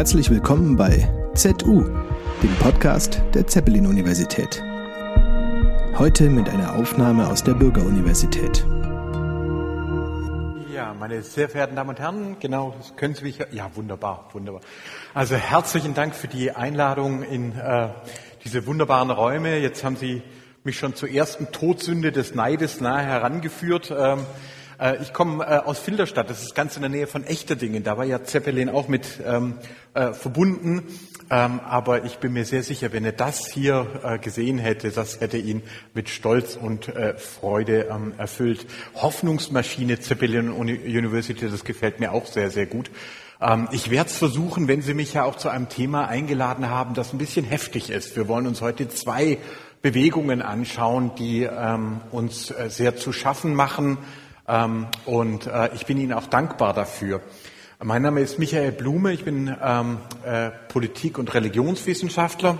Herzlich willkommen bei ZU, dem Podcast der Zeppelin-Universität. Heute mit einer Aufnahme aus der Bürgeruniversität. Ja, meine sehr verehrten Damen und Herren, genau, können Sie mich. Ja, wunderbar, wunderbar. Also herzlichen Dank für die Einladung in äh, diese wunderbaren Räume. Jetzt haben Sie mich schon zur ersten Todsünde des Neides nahe herangeführt. Ähm, äh, ich komme äh, aus Filderstadt, das ist ganz in der Nähe von Echterdingen. Da war ja Zeppelin auch mit ähm, äh, verbunden. Ähm, aber ich bin mir sehr sicher, wenn er das hier äh, gesehen hätte, das hätte ihn mit Stolz und äh, Freude ähm, erfüllt. Hoffnungsmaschine Zeppelin University, das gefällt mir auch sehr, sehr gut. Ähm, ich werde es versuchen, wenn Sie mich ja auch zu einem Thema eingeladen haben, das ein bisschen heftig ist. Wir wollen uns heute zwei Bewegungen anschauen, die ähm, uns äh, sehr zu schaffen machen. Ähm, und äh, ich bin Ihnen auch dankbar dafür. Mein Name ist Michael Blume, ich bin ähm, äh, Politik- und Religionswissenschaftler,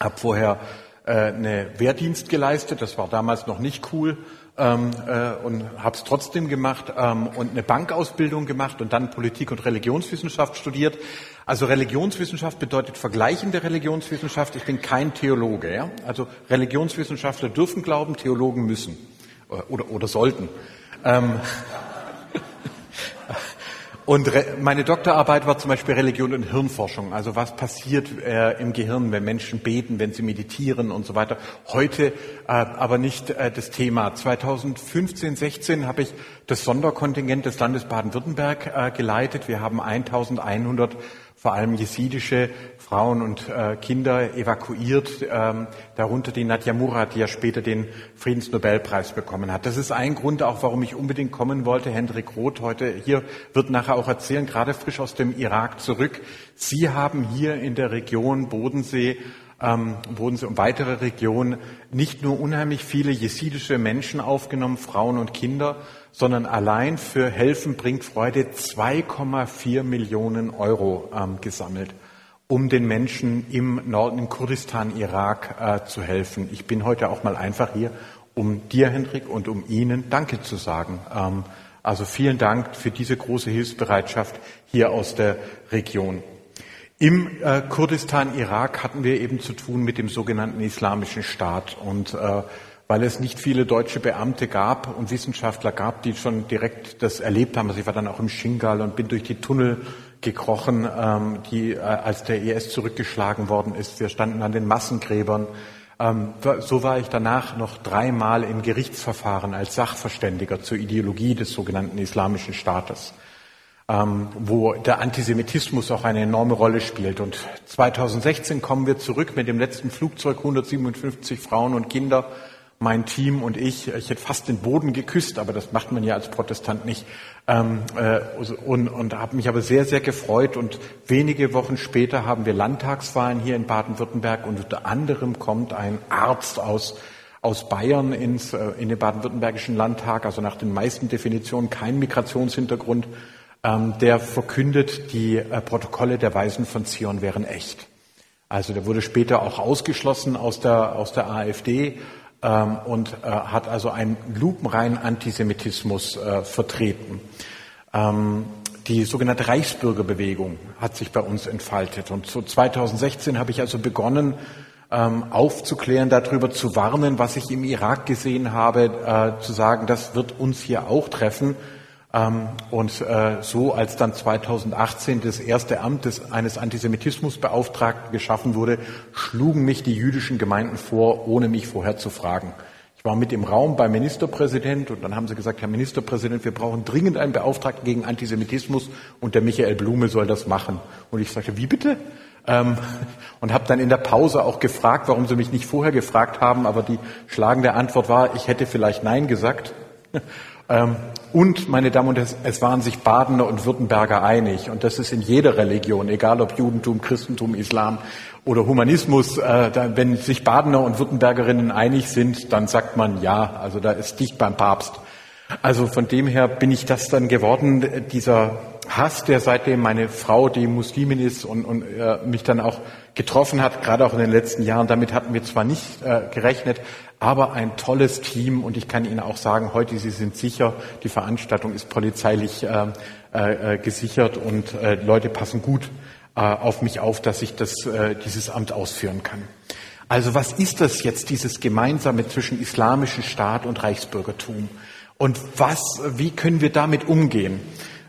habe vorher äh, eine Wehrdienst geleistet, das war damals noch nicht cool ähm, äh, und habe es trotzdem gemacht ähm, und eine Bankausbildung gemacht und dann Politik- und Religionswissenschaft studiert. Also Religionswissenschaft bedeutet vergleichende Religionswissenschaft. Ich bin kein Theologe. Ja? Also Religionswissenschaftler dürfen glauben, Theologen müssen äh, oder, oder sollten. Ähm, und meine Doktorarbeit war zum Beispiel Religion und Hirnforschung. Also was passiert äh, im Gehirn, wenn Menschen beten, wenn sie meditieren und so weiter. Heute äh, aber nicht äh, das Thema. 2015, 16 habe ich das Sonderkontingent des Landes Baden-Württemberg äh, geleitet. Wir haben 1100 vor allem jesidische Frauen und äh, Kinder evakuiert, ähm, darunter die Nadja Murad, die ja später den Friedensnobelpreis bekommen hat. Das ist ein Grund auch, warum ich unbedingt kommen wollte. Hendrik Roth heute hier wird nachher auch erzählen, gerade frisch aus dem Irak zurück. Sie haben hier in der Region Bodensee ähm, Bodensee und weitere Regionen nicht nur unheimlich viele jesidische Menschen aufgenommen, Frauen und Kinder, sondern allein für Helfen bringt Freude 2,4 Millionen Euro ähm, gesammelt, um den Menschen im Norden, in Kurdistan, Irak äh, zu helfen. Ich bin heute auch mal einfach hier, um dir, Hendrik, und um Ihnen Danke zu sagen. Ähm, also vielen Dank für diese große Hilfsbereitschaft hier aus der Region. Im äh, Kurdistan, Irak hatten wir eben zu tun mit dem sogenannten Islamischen Staat und äh, weil es nicht viele deutsche Beamte gab und Wissenschaftler gab, die schon direkt das erlebt haben. Also ich war dann auch im Shingal und bin durch die Tunnel gekrochen, ähm, die, äh, als der IS zurückgeschlagen worden ist. Wir standen an den Massengräbern. Ähm, so war ich danach noch dreimal im Gerichtsverfahren als Sachverständiger zur Ideologie des sogenannten Islamischen Staates, ähm, wo der Antisemitismus auch eine enorme Rolle spielt. Und 2016 kommen wir zurück mit dem letzten Flugzeug, 157 Frauen und Kinder mein Team und ich, ich hätte fast den Boden geküsst, aber das macht man ja als Protestant nicht, ähm, äh, und, und habe mich aber sehr, sehr gefreut. Und wenige Wochen später haben wir Landtagswahlen hier in Baden-Württemberg und unter anderem kommt ein Arzt aus aus Bayern ins, äh, in den baden-württembergischen Landtag, also nach den meisten Definitionen kein Migrationshintergrund, ähm, der verkündet, die äh, Protokolle der Weisen von Zion wären echt. Also der wurde später auch ausgeschlossen aus der, aus der AfD ähm, und äh, hat also einen lupenreinen Antisemitismus äh, vertreten. Ähm, die sogenannte Reichsbürgerbewegung hat sich bei uns entfaltet. Und so 2016 habe ich also begonnen, ähm, aufzuklären, darüber zu warnen, was ich im Irak gesehen habe, äh, zu sagen, das wird uns hier auch treffen. Ähm, und äh, so, als dann 2018 das erste Amt des, eines Antisemitismusbeauftragten geschaffen wurde, schlugen mich die jüdischen Gemeinden vor, ohne mich vorher zu fragen. Ich war mit im Raum beim Ministerpräsident und dann haben sie gesagt, Herr Ministerpräsident, wir brauchen dringend einen Beauftragten gegen Antisemitismus und der Michael Blume soll das machen. Und ich sagte, wie bitte? Ähm, und habe dann in der Pause auch gefragt, warum sie mich nicht vorher gefragt haben, aber die schlagende Antwort war, ich hätte vielleicht Nein gesagt. Ähm, und, meine Damen und Herren, es waren sich Badener und Württemberger einig. Und das ist in jeder Religion, egal ob Judentum, Christentum, Islam oder Humanismus. Äh, wenn sich Badener und Württembergerinnen einig sind, dann sagt man ja. Also da ist dicht beim Papst. Also von dem her bin ich das dann geworden, dieser Hass, der seitdem meine Frau, die Muslimin ist und, und äh, mich dann auch getroffen hat, gerade auch in den letzten Jahren. Damit hatten wir zwar nicht äh, gerechnet, aber ein tolles Team und ich kann Ihnen auch sagen, heute Sie sind sicher, die Veranstaltung ist polizeilich äh, äh, gesichert und äh, Leute passen gut äh, auf mich auf, dass ich das, äh, dieses Amt ausführen kann. Also was ist das jetzt, dieses Gemeinsame zwischen islamischen Staat und Reichsbürgertum? Und was, wie können wir damit umgehen?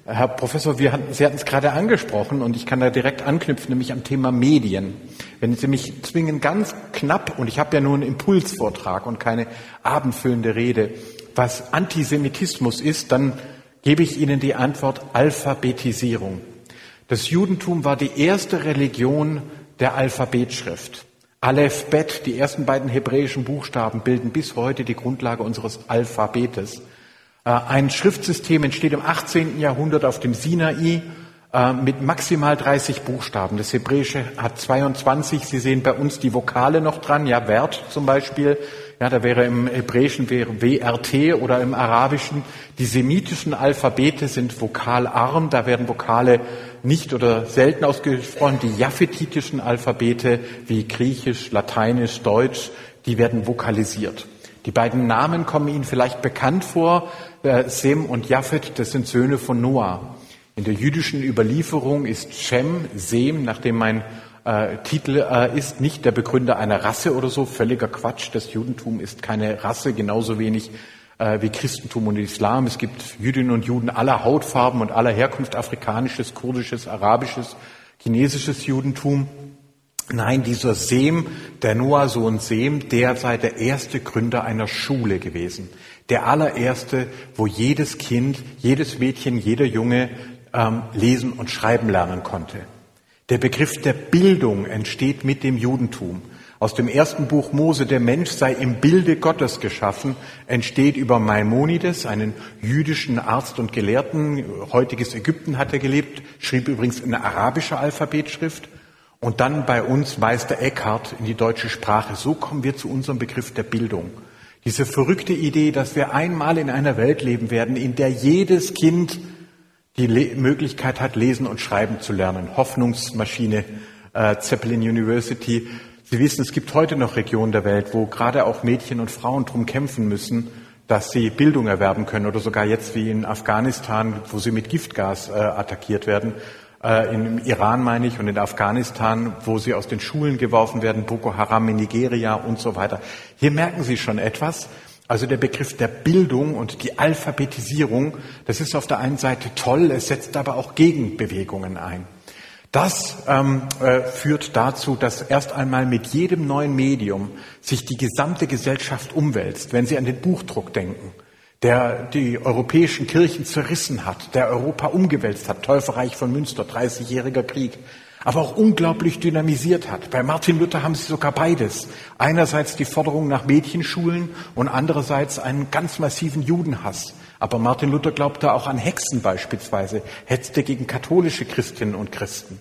Herr Professor, wir hatten, Sie hatten es gerade angesprochen und ich kann da direkt anknüpfen, nämlich am Thema Medien. Wenn Sie mich zwingen, ganz knapp, und ich habe ja nur einen Impulsvortrag und keine abendfüllende Rede, was Antisemitismus ist, dann gebe ich Ihnen die Antwort Alphabetisierung. Das Judentum war die erste Religion der Alphabetschrift. Aleph, Bet, die ersten beiden hebräischen Buchstaben bilden bis heute die Grundlage unseres Alphabetes. Äh, ein Schriftsystem entsteht im 18. Jahrhundert auf dem Sinai äh, mit maximal 30 Buchstaben. Das Hebräische hat 22. Sie sehen bei uns die Vokale noch dran, ja, Wert zum Beispiel. Ja, da wäre im Hebräischen wäre WRT oder im Arabischen. Die semitischen Alphabete sind vokalarm, da werden Vokale nicht oder selten ausgesprochen. Die japhetitischen Alphabete wie Griechisch, Lateinisch, Deutsch, die werden vokalisiert. Die beiden Namen kommen Ihnen vielleicht bekannt vor. Äh, Sem und Japhet, das sind Söhne von Noah. In der jüdischen Überlieferung ist Shem, Sem, nachdem mein äh, Titel äh, ist, nicht der Begründer einer Rasse oder so. Völliger Quatsch. Das Judentum ist keine Rasse, genauso wenig äh, wie Christentum und Islam. Es gibt Jüdinnen und Juden aller Hautfarben und aller Herkunft, afrikanisches, kurdisches, arabisches, chinesisches Judentum. Nein, dieser Sem, der Noah-Sohn Sem, der sei der erste Gründer einer Schule gewesen. Der allererste, wo jedes Kind, jedes Mädchen, jeder Junge ähm, lesen und schreiben lernen konnte. Der Begriff der Bildung entsteht mit dem Judentum. Aus dem ersten Buch Mose, der Mensch sei im Bilde Gottes geschaffen, entsteht über Maimonides, einen jüdischen Arzt und Gelehrten, heutiges Ägypten hat er gelebt, schrieb übrigens eine arabische Alphabetschrift, und dann bei uns Meister Eckhart in die deutsche Sprache. So kommen wir zu unserem Begriff der Bildung. Diese verrückte Idee, dass wir einmal in einer Welt leben werden, in der jedes Kind die Le Möglichkeit hat, lesen und schreiben zu lernen. Hoffnungsmaschine, äh, Zeppelin University. Sie wissen, es gibt heute noch Regionen der Welt, wo gerade auch Mädchen und Frauen drum kämpfen müssen, dass sie Bildung erwerben können oder sogar jetzt wie in Afghanistan, wo sie mit Giftgas äh, attackiert werden äh, im Iran meine ich und in Afghanistan, wo sie aus den Schulen geworfen werden, Boko Haram in Nigeria und so weiter. Hier merken Sie schon etwas. Also der Begriff der Bildung und die Alphabetisierung, das ist auf der einen Seite toll, es setzt aber auch Gegenbewegungen ein. Das ähm, äh, führt dazu, dass erst einmal mit jedem neuen Medium sich die gesamte Gesellschaft umwälzt. Wenn Sie an den Buchdruck denken, der die europäischen Kirchen zerrissen hat, der Europa umgewälzt hat, Täuferreich von Münster, 30-jähriger Krieg, aber auch unglaublich dynamisiert hat. Bei Martin Luther haben sie sogar beides. Einerseits die Forderung nach Mädchenschulen und andererseits einen ganz massiven Judenhass. Aber Martin Luther glaubte auch an Hexen beispielsweise, hetzte gegen katholische Christinnen und Christen.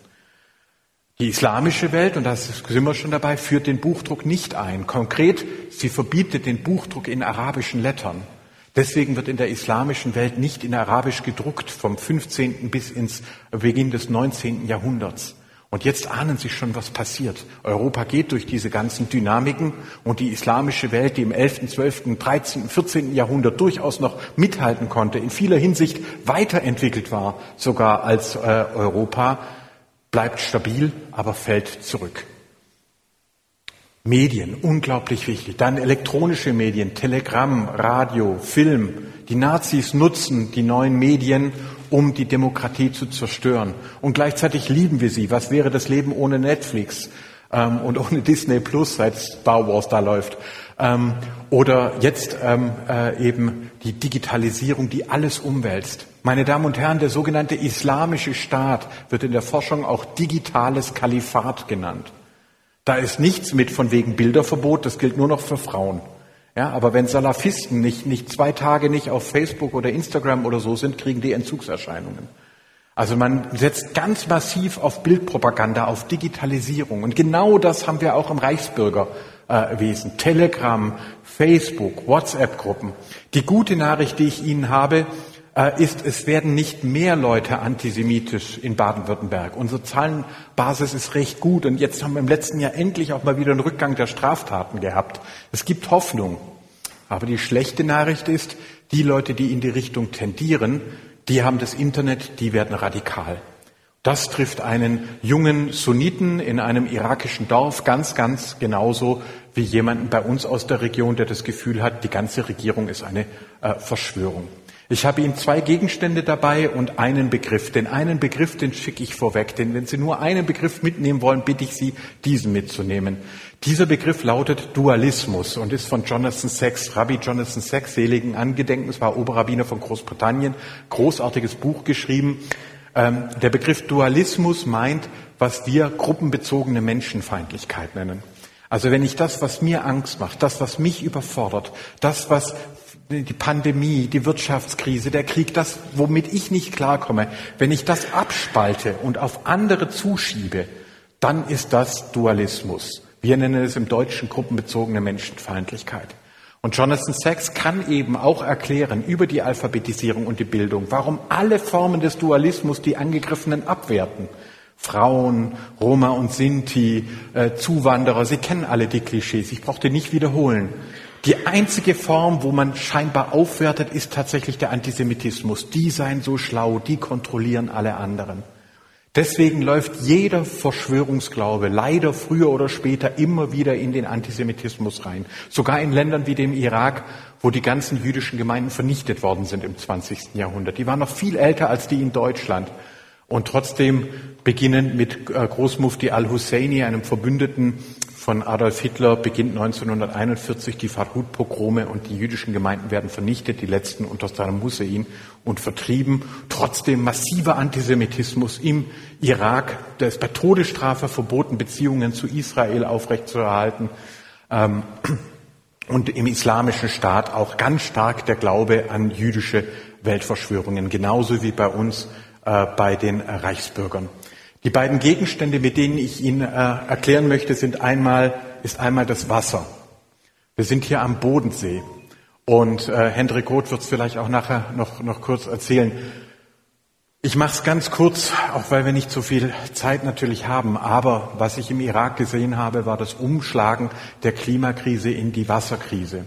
Die islamische Welt, und da sind wir schon dabei, führt den Buchdruck nicht ein. Konkret, sie verbietet den Buchdruck in arabischen Lettern. Deswegen wird in der islamischen Welt nicht in Arabisch gedruckt, vom 15. bis ins Beginn des 19. Jahrhunderts. Und jetzt ahnen Sie schon, was passiert. Europa geht durch diese ganzen Dynamiken und die islamische Welt, die im 11., 12., 13., 14. Jahrhundert durchaus noch mithalten konnte, in vieler Hinsicht weiterentwickelt war, sogar als äh, Europa, bleibt stabil, aber fällt zurück. Medien, unglaublich wichtig. Dann elektronische Medien, Telegramm, Radio, Film. Die Nazis nutzen die neuen Medien, um die Demokratie zu zerstören. Und gleichzeitig lieben wir sie. Was wäre das Leben ohne Netflix ähm, und ohne Disney Plus, seit Star Wars da läuft? Ähm, oder jetzt ähm, äh, eben die Digitalisierung, die alles umwälzt. Meine Damen und Herren, der sogenannte Islamische Staat wird in der Forschung auch digitales Kalifat genannt. Da ist nichts mit von wegen Bilderverbot, das gilt nur noch für Frauen. Ja, aber wenn Salafisten nicht, nicht zwei Tage nicht auf Facebook oder Instagram oder so sind, kriegen die Entzugserscheinungen. Also man setzt ganz massiv auf Bildpropaganda, auf Digitalisierung. Und genau das haben wir auch im Reichsbürgerwesen. Telegram, Facebook, WhatsApp-Gruppen. Die gute Nachricht, die ich Ihnen habe, ist, es werden nicht mehr Leute antisemitisch in Baden-Württemberg. Unsere Zahlenbasis ist recht gut und jetzt haben wir im letzten Jahr endlich auch mal wieder einen Rückgang der Straftaten gehabt. Es gibt Hoffnung. Aber die schlechte Nachricht ist, die Leute, die in die Richtung tendieren, die haben das Internet, die werden radikal. Das trifft einen jungen Sunniten in einem irakischen Dorf ganz, ganz genauso wie jemanden bei uns aus der Region, der das Gefühl hat, die ganze Regierung ist eine äh, Verschwörung. Ich habe Ihnen zwei Gegenstände dabei und einen Begriff. Den einen Begriff, den schicke ich vorweg, denn wenn Sie nur einen Begriff mitnehmen wollen, bitte ich Sie, diesen mitzunehmen. Dieser Begriff lautet Dualismus und ist von Jonathan Sachs, Rabbi Jonathan Sachs, seligen Angedenkens, war Oberrabbiner von Großbritannien, großartiges Buch geschrieben. Ähm, der Begriff Dualismus meint, was wir gruppenbezogene Menschenfeindlichkeit nennen. Also wenn ich das, was mir Angst macht, das, was mich überfordert, das, was die Pandemie, die Wirtschaftskrise, der Krieg, das, womit ich nicht klarkomme, wenn ich das abspalte und auf andere zuschiebe, dann ist das Dualismus. Wir nennen es im Deutschen gruppenbezogene Menschenfeindlichkeit. Und Jonathan Sachs kann eben auch erklären über die Alphabetisierung und die Bildung, warum alle Formen des Dualismus die Angegriffenen abwerten. Frauen, Roma und Sinti, äh, Zuwanderer, Sie kennen alle die Klischees, ich brauche die nicht wiederholen. Die einzige Form, wo man scheinbar aufwertet, ist tatsächlich der Antisemitismus. Die seien so schlau, die kontrollieren alle anderen. Deswegen läuft jeder Verschwörungsglaube leider früher oder später immer wieder in den Antisemitismus rein. Sogar in Ländern wie dem Irak, wo die ganzen jüdischen Gemeinden vernichtet worden sind im 20. Jahrhundert. Die waren noch viel älter als die in Deutschland. Und trotzdem beginnen mit äh, Großmufti al-Husseini, einem Verbündeten von Adolf Hitler beginnt 1941 die Farhud-Pogrome und die jüdischen Gemeinden werden vernichtet, die letzten unter Saddam Hussein und vertrieben. Trotzdem massiver Antisemitismus im Irak. Da ist bei Todesstrafe verboten, Beziehungen zu Israel aufrechtzuerhalten. Ähm, und im islamischen Staat auch ganz stark der Glaube an jüdische Weltverschwörungen, genauso wie bei uns äh, bei den Reichsbürgern. Die beiden Gegenstände, mit denen ich Ihnen äh, erklären möchte, sind einmal, ist einmal das Wasser. Wir sind hier am Bodensee. Und äh, Hendrik Roth wird es vielleicht auch nachher noch, noch kurz erzählen. Ich mache es ganz kurz, auch weil wir nicht so viel Zeit natürlich haben. Aber was ich im Irak gesehen habe, war das Umschlagen der Klimakrise in die Wasserkrise.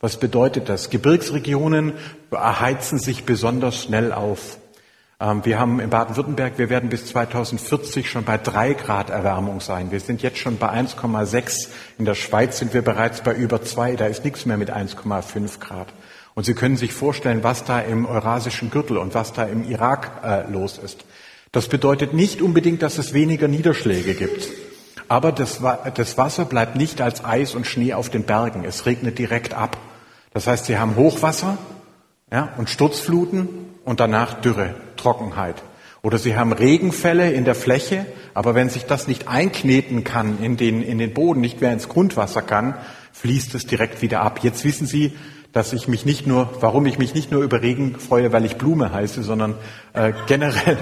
Was bedeutet das? Gebirgsregionen erheizen sich besonders schnell auf. Ähm, wir haben in Baden-Württemberg, wir werden bis 2040 schon bei drei Grad Erwärmung sein. Wir sind jetzt schon bei 1,6. In der Schweiz sind wir bereits bei über zwei. Da ist nichts mehr mit 1,5 Grad. Und Sie können sich vorstellen, was da im eurasischen Gürtel und was da im Irak äh, los ist. Das bedeutet nicht unbedingt, dass es weniger Niederschläge gibt. Aber das, das Wasser bleibt nicht als Eis und Schnee auf den Bergen. Es regnet direkt ab. Das heißt, Sie haben Hochwasser ja, und Sturzfluten und danach Dürre, Trockenheit. Oder sie haben Regenfälle in der Fläche, aber wenn sich das nicht einkneten kann in den, in den Boden, nicht mehr ins Grundwasser kann, fließt es direkt wieder ab. Jetzt wissen Sie, dass ich mich nicht nur, warum ich mich nicht nur über Regen freue, weil ich Blume heiße, sondern äh, generell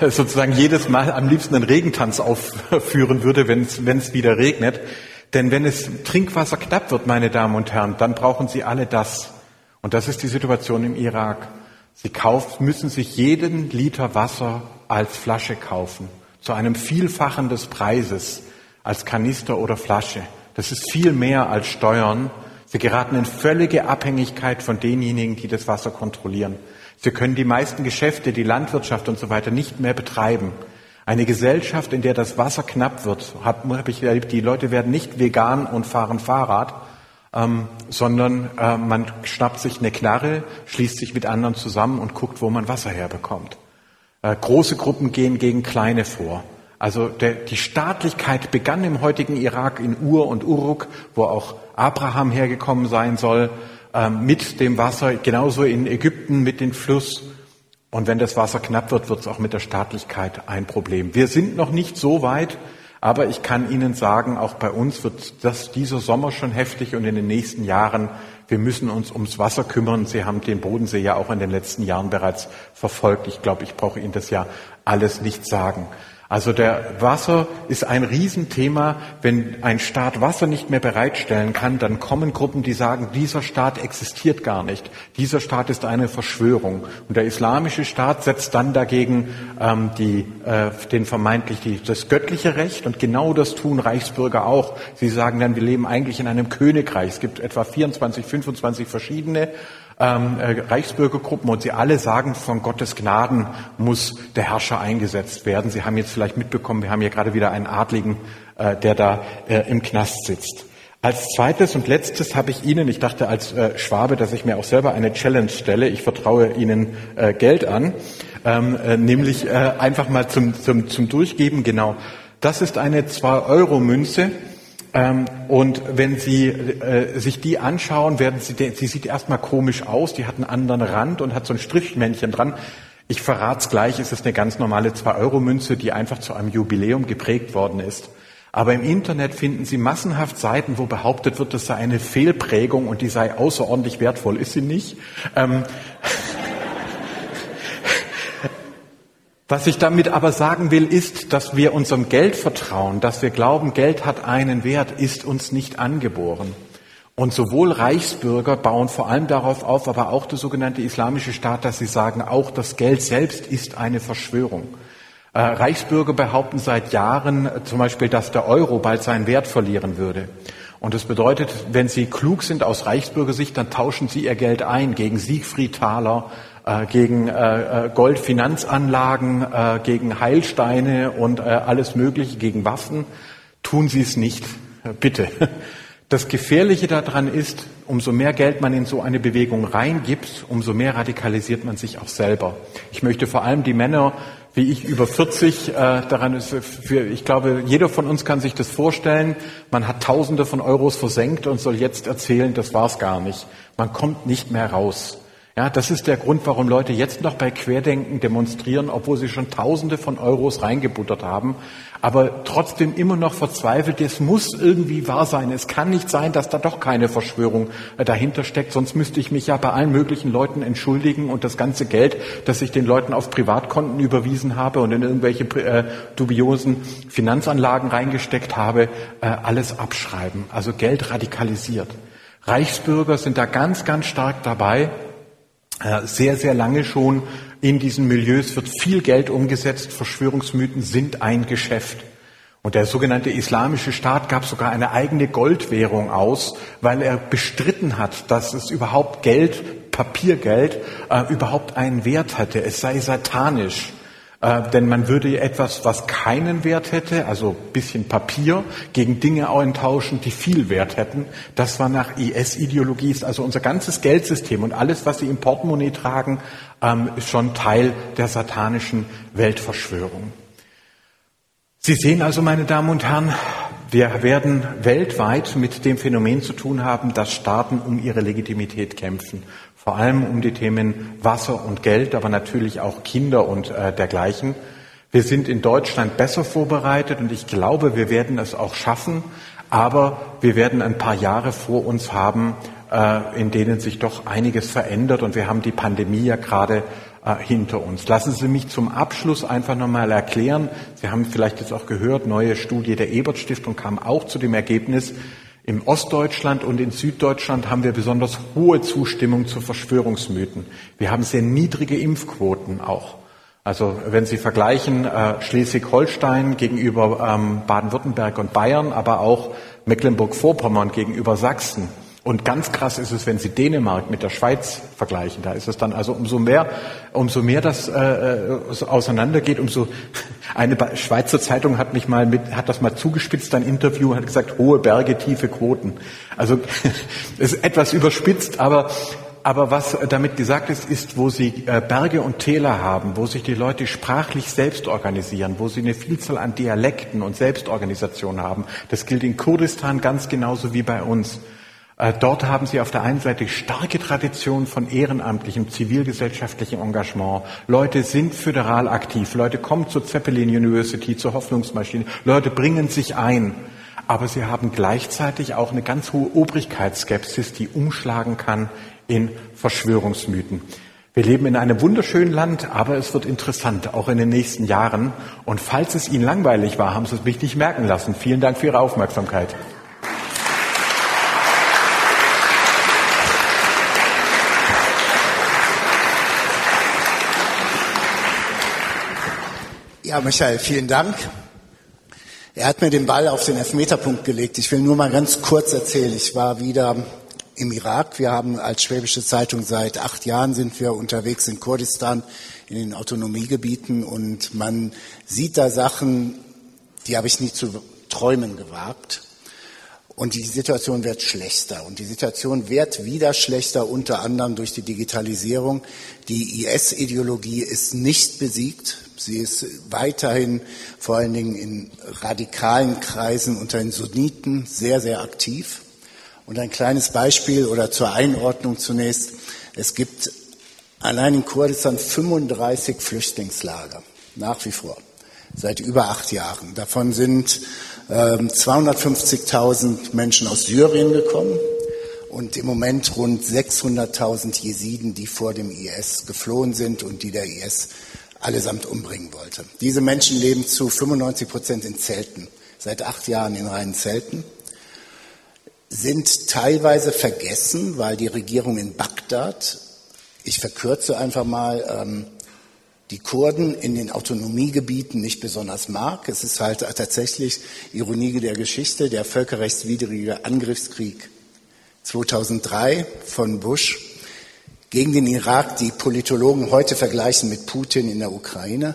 sozusagen jedes Mal am liebsten einen Regentanz aufführen würde, wenn es wieder regnet. Denn wenn es Trinkwasser knapp wird, meine Damen und Herren, dann brauchen Sie alle das. Und das ist die Situation im Irak. Sie kauft, müssen sich jeden Liter Wasser als Flasche kaufen, zu einem Vielfachen des Preises als Kanister oder Flasche. Das ist viel mehr als Steuern. Sie geraten in völlige Abhängigkeit von denjenigen, die das Wasser kontrollieren. Sie können die meisten Geschäfte, die Landwirtschaft und so weiter nicht mehr betreiben. Eine Gesellschaft, in der das Wasser knapp wird, habe hab ich erlebt, die Leute werden nicht vegan und fahren Fahrrad, ähm, sondern äh, man schnappt sich eine Knarre, schließt sich mit anderen zusammen und guckt, wo man Wasser herbekommt. Äh, große Gruppen gehen gegen kleine vor. Also der, die Staatlichkeit begann im heutigen Irak in Ur und Uruk, wo auch Abraham hergekommen sein soll, äh, mit dem Wasser, genauso in Ägypten mit dem Fluss. Und wenn das Wasser knapp wird, wird es auch mit der Staatlichkeit ein Problem. Wir sind noch nicht so weit, aber ich kann Ihnen sagen, auch bei uns wird das dieser Sommer schon heftig und in den nächsten Jahren, wir müssen uns ums Wasser kümmern. Sie haben den Bodensee ja auch in den letzten Jahren bereits verfolgt. Ich glaube, ich brauche Ihnen das ja alles nicht sagen. Also der Wasser ist ein Riesenthema. Wenn ein Staat Wasser nicht mehr bereitstellen kann, dann kommen Gruppen, die sagen, dieser Staat existiert gar nicht. Dieser Staat ist eine Verschwörung. Und der islamische Staat setzt dann dagegen ähm, die, äh, den vermeintlich die, das göttliche Recht. Und genau das tun Reichsbürger auch. Sie sagen dann, wir leben eigentlich in einem Königreich. Es gibt etwa 24, 25 verschiedene ähm, äh, Reichsbürgergruppen und sie alle sagen, von Gottes Gnaden muss der Herrscher eingesetzt werden. Sie haben jetzt vielleicht mitbekommen, wir haben hier gerade wieder einen Adligen, äh, der da äh, im Knast sitzt. Als zweites und letztes habe ich Ihnen, ich dachte als äh, Schwabe, dass ich mir auch selber eine Challenge stelle. Ich vertraue Ihnen äh, Geld an, ähm, äh, nämlich äh, einfach mal zum, zum, zum Durchgeben. Genau, das ist eine 2-Euro-Münze. Ähm, und wenn Sie äh, sich die anschauen, werden Sie, sie sieht erstmal komisch aus. Die hat einen anderen Rand und hat so ein Strichmännchen dran. Ich verrate es gleich, es ist eine ganz normale 2-Euro-Münze, die einfach zu einem Jubiläum geprägt worden ist. Aber im Internet finden Sie massenhaft Seiten, wo behauptet wird, das sei eine Fehlprägung und die sei außerordentlich wertvoll. Ist sie nicht? Ähm Was ich damit aber sagen will, ist, dass wir unserem Geld vertrauen, dass wir glauben, Geld hat einen Wert, ist uns nicht angeboren. Und sowohl Reichsbürger bauen vor allem darauf auf, aber auch der sogenannte Islamische Staat, dass sie sagen, auch das Geld selbst ist eine Verschwörung. Äh, Reichsbürger behaupten seit Jahren äh, zum Beispiel, dass der Euro bald seinen Wert verlieren würde. Und das bedeutet, wenn Sie klug sind aus Reichsbürgersicht, dann tauschen Sie Ihr Geld ein gegen Siegfried Thaler, gegen Goldfinanzanlagen, gegen Heilsteine und alles Mögliche, gegen Waffen. Tun Sie es nicht, bitte. Das Gefährliche daran ist, umso mehr Geld man in so eine Bewegung reingibt, umso mehr radikalisiert man sich auch selber. Ich möchte vor allem die Männer wie ich über 40 äh, daran ist für ich glaube jeder von uns kann sich das vorstellen man hat Tausende von Euros versenkt und soll jetzt erzählen das war's gar nicht man kommt nicht mehr raus ja, das ist der Grund, warum Leute jetzt noch bei Querdenken demonstrieren, obwohl sie schon Tausende von Euros reingebuttert haben, aber trotzdem immer noch verzweifelt. Es muss irgendwie wahr sein. Es kann nicht sein, dass da doch keine Verschwörung äh, dahinter steckt. Sonst müsste ich mich ja bei allen möglichen Leuten entschuldigen und das ganze Geld, das ich den Leuten auf Privatkonten überwiesen habe und in irgendwelche äh, dubiosen Finanzanlagen reingesteckt habe, äh, alles abschreiben. Also Geld radikalisiert. Reichsbürger sind da ganz, ganz stark dabei sehr, sehr lange schon in diesen Milieus wird viel Geld umgesetzt. Verschwörungsmythen sind ein Geschäft. Und der sogenannte Islamische Staat gab sogar eine eigene Goldwährung aus, weil er bestritten hat, dass es überhaupt Geld, Papiergeld, äh, überhaupt einen Wert hatte. Es sei satanisch. Äh, denn man würde etwas, was keinen Wert hätte, also bisschen Papier, gegen Dinge eintauschen, die viel Wert hätten. Das war nach IS-Ideologie, also unser ganzes Geldsystem und alles, was sie im Portemonnaie tragen, ähm, ist schon Teil der satanischen Weltverschwörung. Sie sehen also, meine Damen und Herren, wir werden weltweit mit dem Phänomen zu tun haben, dass Staaten um ihre Legitimität kämpfen vor allem um die Themen Wasser und Geld, aber natürlich auch Kinder und äh, dergleichen. Wir sind in Deutschland besser vorbereitet und ich glaube, wir werden es auch schaffen, aber wir werden ein paar Jahre vor uns haben, äh, in denen sich doch einiges verändert und wir haben die Pandemie ja gerade äh, hinter uns. Lassen Sie mich zum Abschluss einfach nochmal erklären. Sie haben vielleicht jetzt auch gehört, neue Studie der Ebert Stiftung kam auch zu dem Ergebnis, im Ostdeutschland und in Süddeutschland haben wir besonders hohe Zustimmung zu Verschwörungsmythen. Wir haben sehr niedrige Impfquoten auch. Also wenn Sie vergleichen äh, Schleswig-Holstein gegenüber ähm, Baden-Württemberg und Bayern, aber auch Mecklenburg-Vorpommern gegenüber Sachsen, und ganz krass ist es, wenn Sie Dänemark mit der Schweiz vergleichen. Da ist es dann also umso mehr, umso mehr das äh, äh auseinandergeht, umso eine Schweizer Zeitung hat mich mal mit, hat das mal zugespitzt, ein Interview, hat gesagt, hohe Berge, tiefe Quoten. Also ist etwas überspitzt, aber aber was damit gesagt ist, ist, wo Sie äh, Berge und Täler haben, wo sich die Leute sprachlich selbst organisieren, wo sie eine Vielzahl an Dialekten und Selbstorganisation haben. Das gilt in Kurdistan ganz genauso wie bei uns. Äh, dort haben Sie auf der einen Seite starke Tradition von ehrenamtlichem, zivilgesellschaftlichem Engagement. Leute sind föderal aktiv. Leute kommen zur Zeppelin University, zur Hoffnungsmaschine. Leute bringen sich ein. Aber sie haben gleichzeitig auch eine ganz hohe Obrigkeitsskepsis, die umschlagen kann in Verschwörungsmythen. Wir leben in einem wunderschönen Land, aber es wird interessant, auch in den nächsten Jahren. Und falls es Ihnen langweilig war, haben Sie es mich nicht merken lassen. Vielen Dank für Ihre Aufmerksamkeit. Ja, Michael, vielen Dank. Er hat mir den Ball auf den Elfmeterpunkt gelegt. Ich will nur mal ganz kurz erzählen. Ich war wieder im Irak. Wir haben als Schwäbische Zeitung seit acht Jahren sind wir unterwegs in Kurdistan, in den Autonomiegebieten und man sieht da Sachen, die habe ich nie zu träumen gewagt. Und die Situation wird schlechter. Und die Situation wird wieder schlechter, unter anderem durch die Digitalisierung. Die IS-Ideologie ist nicht besiegt. Sie ist weiterhin vor allen Dingen in radikalen Kreisen unter den Sunniten sehr, sehr aktiv. Und ein kleines Beispiel oder zur Einordnung zunächst. Es gibt allein in Kurdistan 35 Flüchtlingslager, nach wie vor, seit über acht Jahren. Davon sind ähm, 250.000 Menschen aus Syrien gekommen und im Moment rund 600.000 Jesiden, die vor dem IS geflohen sind und die der IS allesamt umbringen wollte. Diese Menschen leben zu 95 Prozent in Zelten, seit acht Jahren in reinen Zelten sind teilweise vergessen, weil die Regierung in Bagdad, ich verkürze einfach mal, ähm, die Kurden in den Autonomiegebieten nicht besonders mag. Es ist halt tatsächlich Ironie der Geschichte, der völkerrechtswidrige Angriffskrieg 2003 von Bush gegen den Irak, die Politologen heute vergleichen mit Putin in der Ukraine,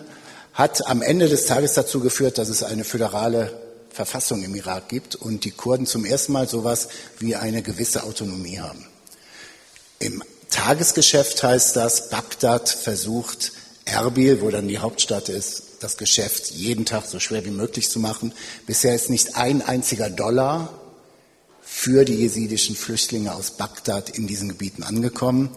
hat am Ende des Tages dazu geführt, dass es eine föderale Verfassung im Irak gibt und die Kurden zum ersten Mal sowas wie eine gewisse Autonomie haben. Im Tagesgeschäft heißt das, Bagdad versucht, Erbil, wo dann die Hauptstadt ist, das Geschäft jeden Tag so schwer wie möglich zu machen. Bisher ist nicht ein einziger Dollar für die jesidischen Flüchtlinge aus Bagdad in diesen Gebieten angekommen.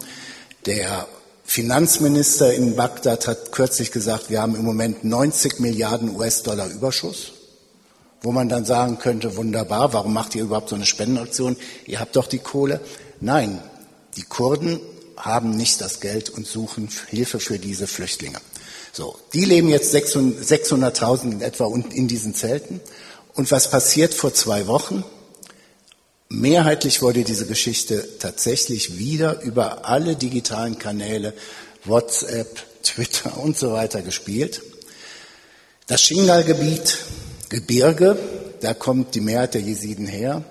Der Finanzminister in Bagdad hat kürzlich gesagt, wir haben im Moment 90 Milliarden US-Dollar Überschuss wo man dann sagen könnte, wunderbar, warum macht ihr überhaupt so eine Spendenaktion? Ihr habt doch die Kohle. Nein, die Kurden haben nicht das Geld und suchen Hilfe für diese Flüchtlinge. So, die leben jetzt 600.000 in etwa in diesen Zelten. Und was passiert vor zwei Wochen? Mehrheitlich wurde diese Geschichte tatsächlich wieder über alle digitalen Kanäle, WhatsApp, Twitter und so weiter gespielt. Das Shingal-Gebiet Gebirge, da kommt die Mehrheit der Jesiden her.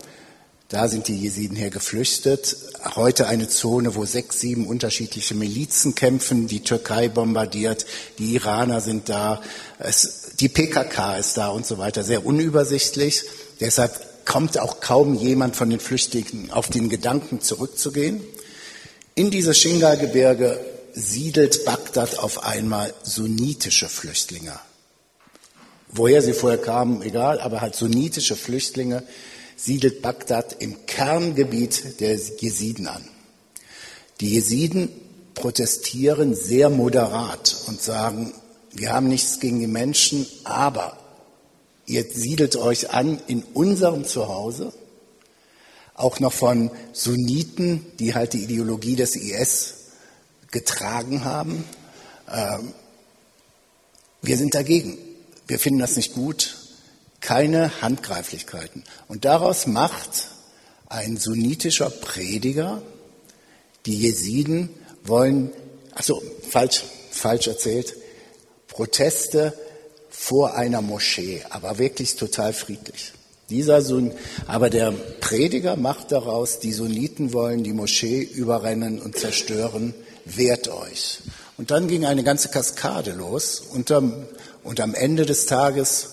Da sind die Jesiden her geflüchtet. Heute eine Zone, wo sechs, sieben unterschiedliche Milizen kämpfen. Die Türkei bombardiert, die Iraner sind da, es, die PKK ist da und so weiter. Sehr unübersichtlich. Deshalb kommt auch kaum jemand von den Flüchtlingen auf den Gedanken zurückzugehen. In diese Shingal-Gebirge siedelt Bagdad auf einmal sunnitische Flüchtlinge Woher sie vorher kamen, egal, aber halt sunnitische Flüchtlinge siedelt Bagdad im Kerngebiet der Jesiden an. Die Jesiden protestieren sehr moderat und sagen, wir haben nichts gegen die Menschen, aber ihr siedelt euch an in unserem Zuhause, auch noch von Sunniten, die halt die Ideologie des IS getragen haben. Ähm, wir sind dagegen wir finden das nicht gut, keine Handgreiflichkeiten. Und daraus macht ein sunnitischer Prediger, die Jesiden wollen, also falsch, falsch erzählt, Proteste vor einer Moschee, aber wirklich total friedlich. Dieser Sun, aber der Prediger macht daraus, die Sunniten wollen die Moschee überrennen und zerstören, wehrt euch. Und dann ging eine ganze Kaskade los. Unter, und am Ende des Tages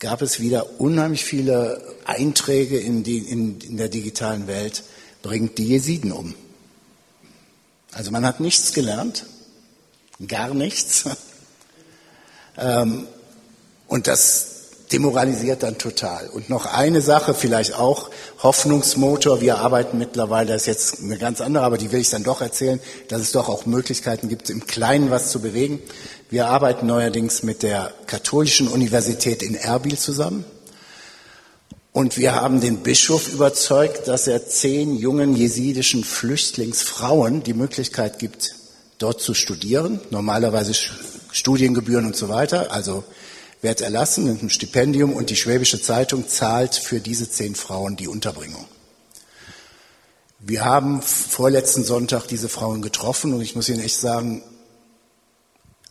gab es wieder unheimlich viele Einträge in, die, in, in der digitalen Welt, bringt die Jesiden um. Also man hat nichts gelernt, gar nichts. Ähm, und das demoralisiert dann total. Und noch eine Sache, vielleicht auch Hoffnungsmotor. Wir arbeiten mittlerweile, das ist jetzt eine ganz andere, aber die will ich dann doch erzählen, dass es doch auch Möglichkeiten gibt, im Kleinen was zu bewegen. Wir arbeiten neuerdings mit der Katholischen Universität in Erbil zusammen. Und wir haben den Bischof überzeugt, dass er zehn jungen jesidischen Flüchtlingsfrauen die Möglichkeit gibt, dort zu studieren. Normalerweise Studiengebühren und so weiter. Also wird erlassen mit einem Stipendium und die Schwäbische Zeitung zahlt für diese zehn Frauen die Unterbringung. Wir haben vorletzten Sonntag diese Frauen getroffen und ich muss Ihnen echt sagen,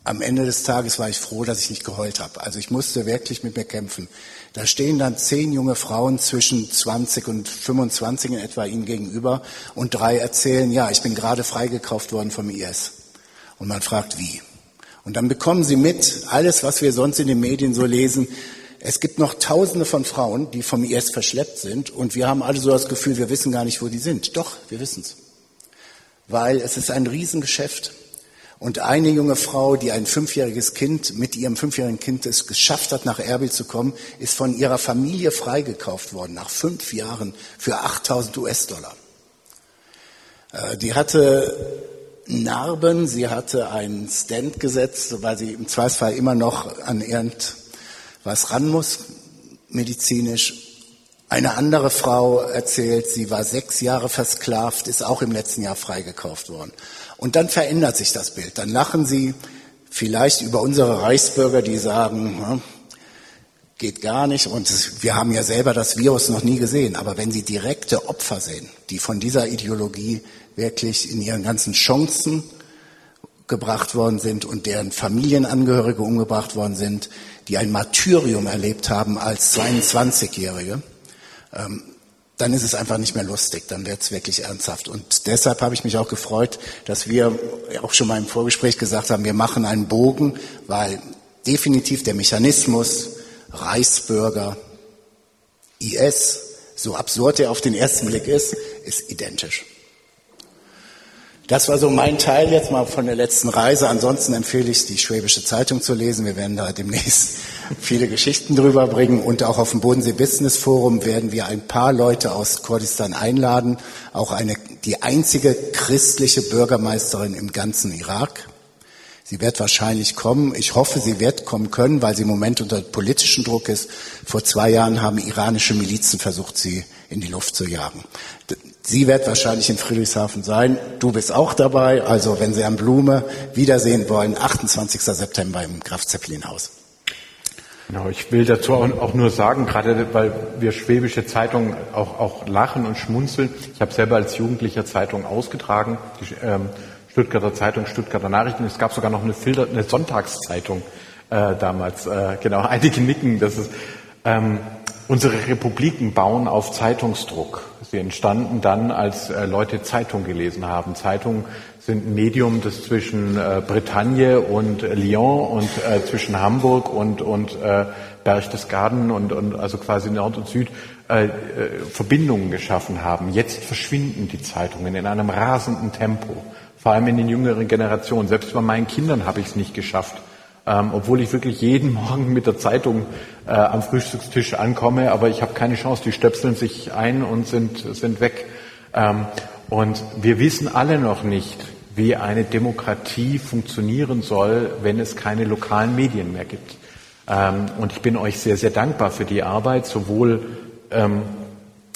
am Ende des Tages war ich froh, dass ich nicht geheult habe. Also ich musste wirklich mit mir kämpfen. Da stehen dann zehn junge Frauen zwischen 20 und 25 in etwa ihnen gegenüber und drei erzählen, ja, ich bin gerade freigekauft worden vom IS. Und man fragt, wie? Und dann bekommen sie mit, alles, was wir sonst in den Medien so lesen, es gibt noch Tausende von Frauen, die vom IS verschleppt sind und wir haben alle so das Gefühl, wir wissen gar nicht, wo die sind. Doch, wir wissen es. Weil es ist ein Riesengeschäft. Und eine junge Frau, die ein fünfjähriges Kind mit ihrem fünfjährigen Kind es geschafft hat, nach Erbil zu kommen, ist von ihrer Familie freigekauft worden, nach fünf Jahren für 8000 US-Dollar. Äh, die hatte Narben, sie hatte einen Stand gesetzt, weil sie im Zweifelsfall immer noch an irgendwas ran muss, medizinisch. Eine andere Frau erzählt, sie war sechs Jahre versklavt, ist auch im letzten Jahr freigekauft worden. Und dann verändert sich das Bild. Dann lachen sie vielleicht über unsere Reichsbürger, die sagen, hm, geht gar nicht und wir haben ja selber das Virus noch nie gesehen. Aber wenn sie direkte Opfer sehen, die von dieser Ideologie wirklich in ihren ganzen Chancen gebracht worden sind und deren Familienangehörige umgebracht worden sind, die ein Martyrium erlebt haben als 22-Jährige, ähm, dann ist es einfach nicht mehr lustig, dann wird es wirklich ernsthaft. Und deshalb habe ich mich auch gefreut, dass wir auch schon mal im Vorgespräch gesagt haben, wir machen einen Bogen, weil definitiv der Mechanismus Reichsbürger, IS, so absurd er auf den ersten Blick ist, ist identisch. Das war so mein Teil jetzt mal von der letzten Reise. Ansonsten empfehle ich, die Schwäbische Zeitung zu lesen. Wir werden da demnächst viele Geschichten drüber bringen. Und auch auf dem Bodensee Business Forum werden wir ein paar Leute aus Kurdistan einladen. Auch eine, die einzige christliche Bürgermeisterin im ganzen Irak. Sie wird wahrscheinlich kommen. Ich hoffe, sie wird kommen können, weil sie im Moment unter politischem Druck ist. Vor zwei Jahren haben iranische Milizen versucht, sie in die Luft zu jagen. Sie wird wahrscheinlich in Friedrichshafen sein. Du bist auch dabei. Also wenn Sie Herrn Blume wiedersehen wollen, 28. September im Graf Zeppelin Haus. Genau, ich will dazu auch nur sagen, gerade weil wir schwäbische Zeitungen auch, auch lachen und schmunzeln. Ich habe selber als Jugendlicher Zeitung ausgetragen, die ähm, Stuttgarter Zeitung, Stuttgarter Nachrichten. Es gab sogar noch eine, Filter, eine Sonntagszeitung äh, damals. Äh, genau, einige nicken. Das ist ähm, Unsere Republiken bauen auf Zeitungsdruck. Sie entstanden dann, als äh, Leute Zeitung gelesen haben. Zeitungen sind ein Medium, das zwischen äh, Bretagne und Lyon und äh, zwischen Hamburg und, und äh, Berchtesgaden und, und also quasi Nord und Süd äh, äh, Verbindungen geschaffen haben. Jetzt verschwinden die Zeitungen in einem rasenden Tempo, vor allem in den jüngeren Generationen. Selbst bei meinen Kindern habe ich es nicht geschafft, ähm, obwohl ich wirklich jeden Morgen mit der Zeitung äh, am Frühstückstisch ankomme, aber ich habe keine Chance. Die stöpseln sich ein und sind, sind weg. Ähm, und wir wissen alle noch nicht, wie eine Demokratie funktionieren soll, wenn es keine lokalen Medien mehr gibt. Ähm, und ich bin euch sehr, sehr dankbar für die Arbeit, sowohl ähm,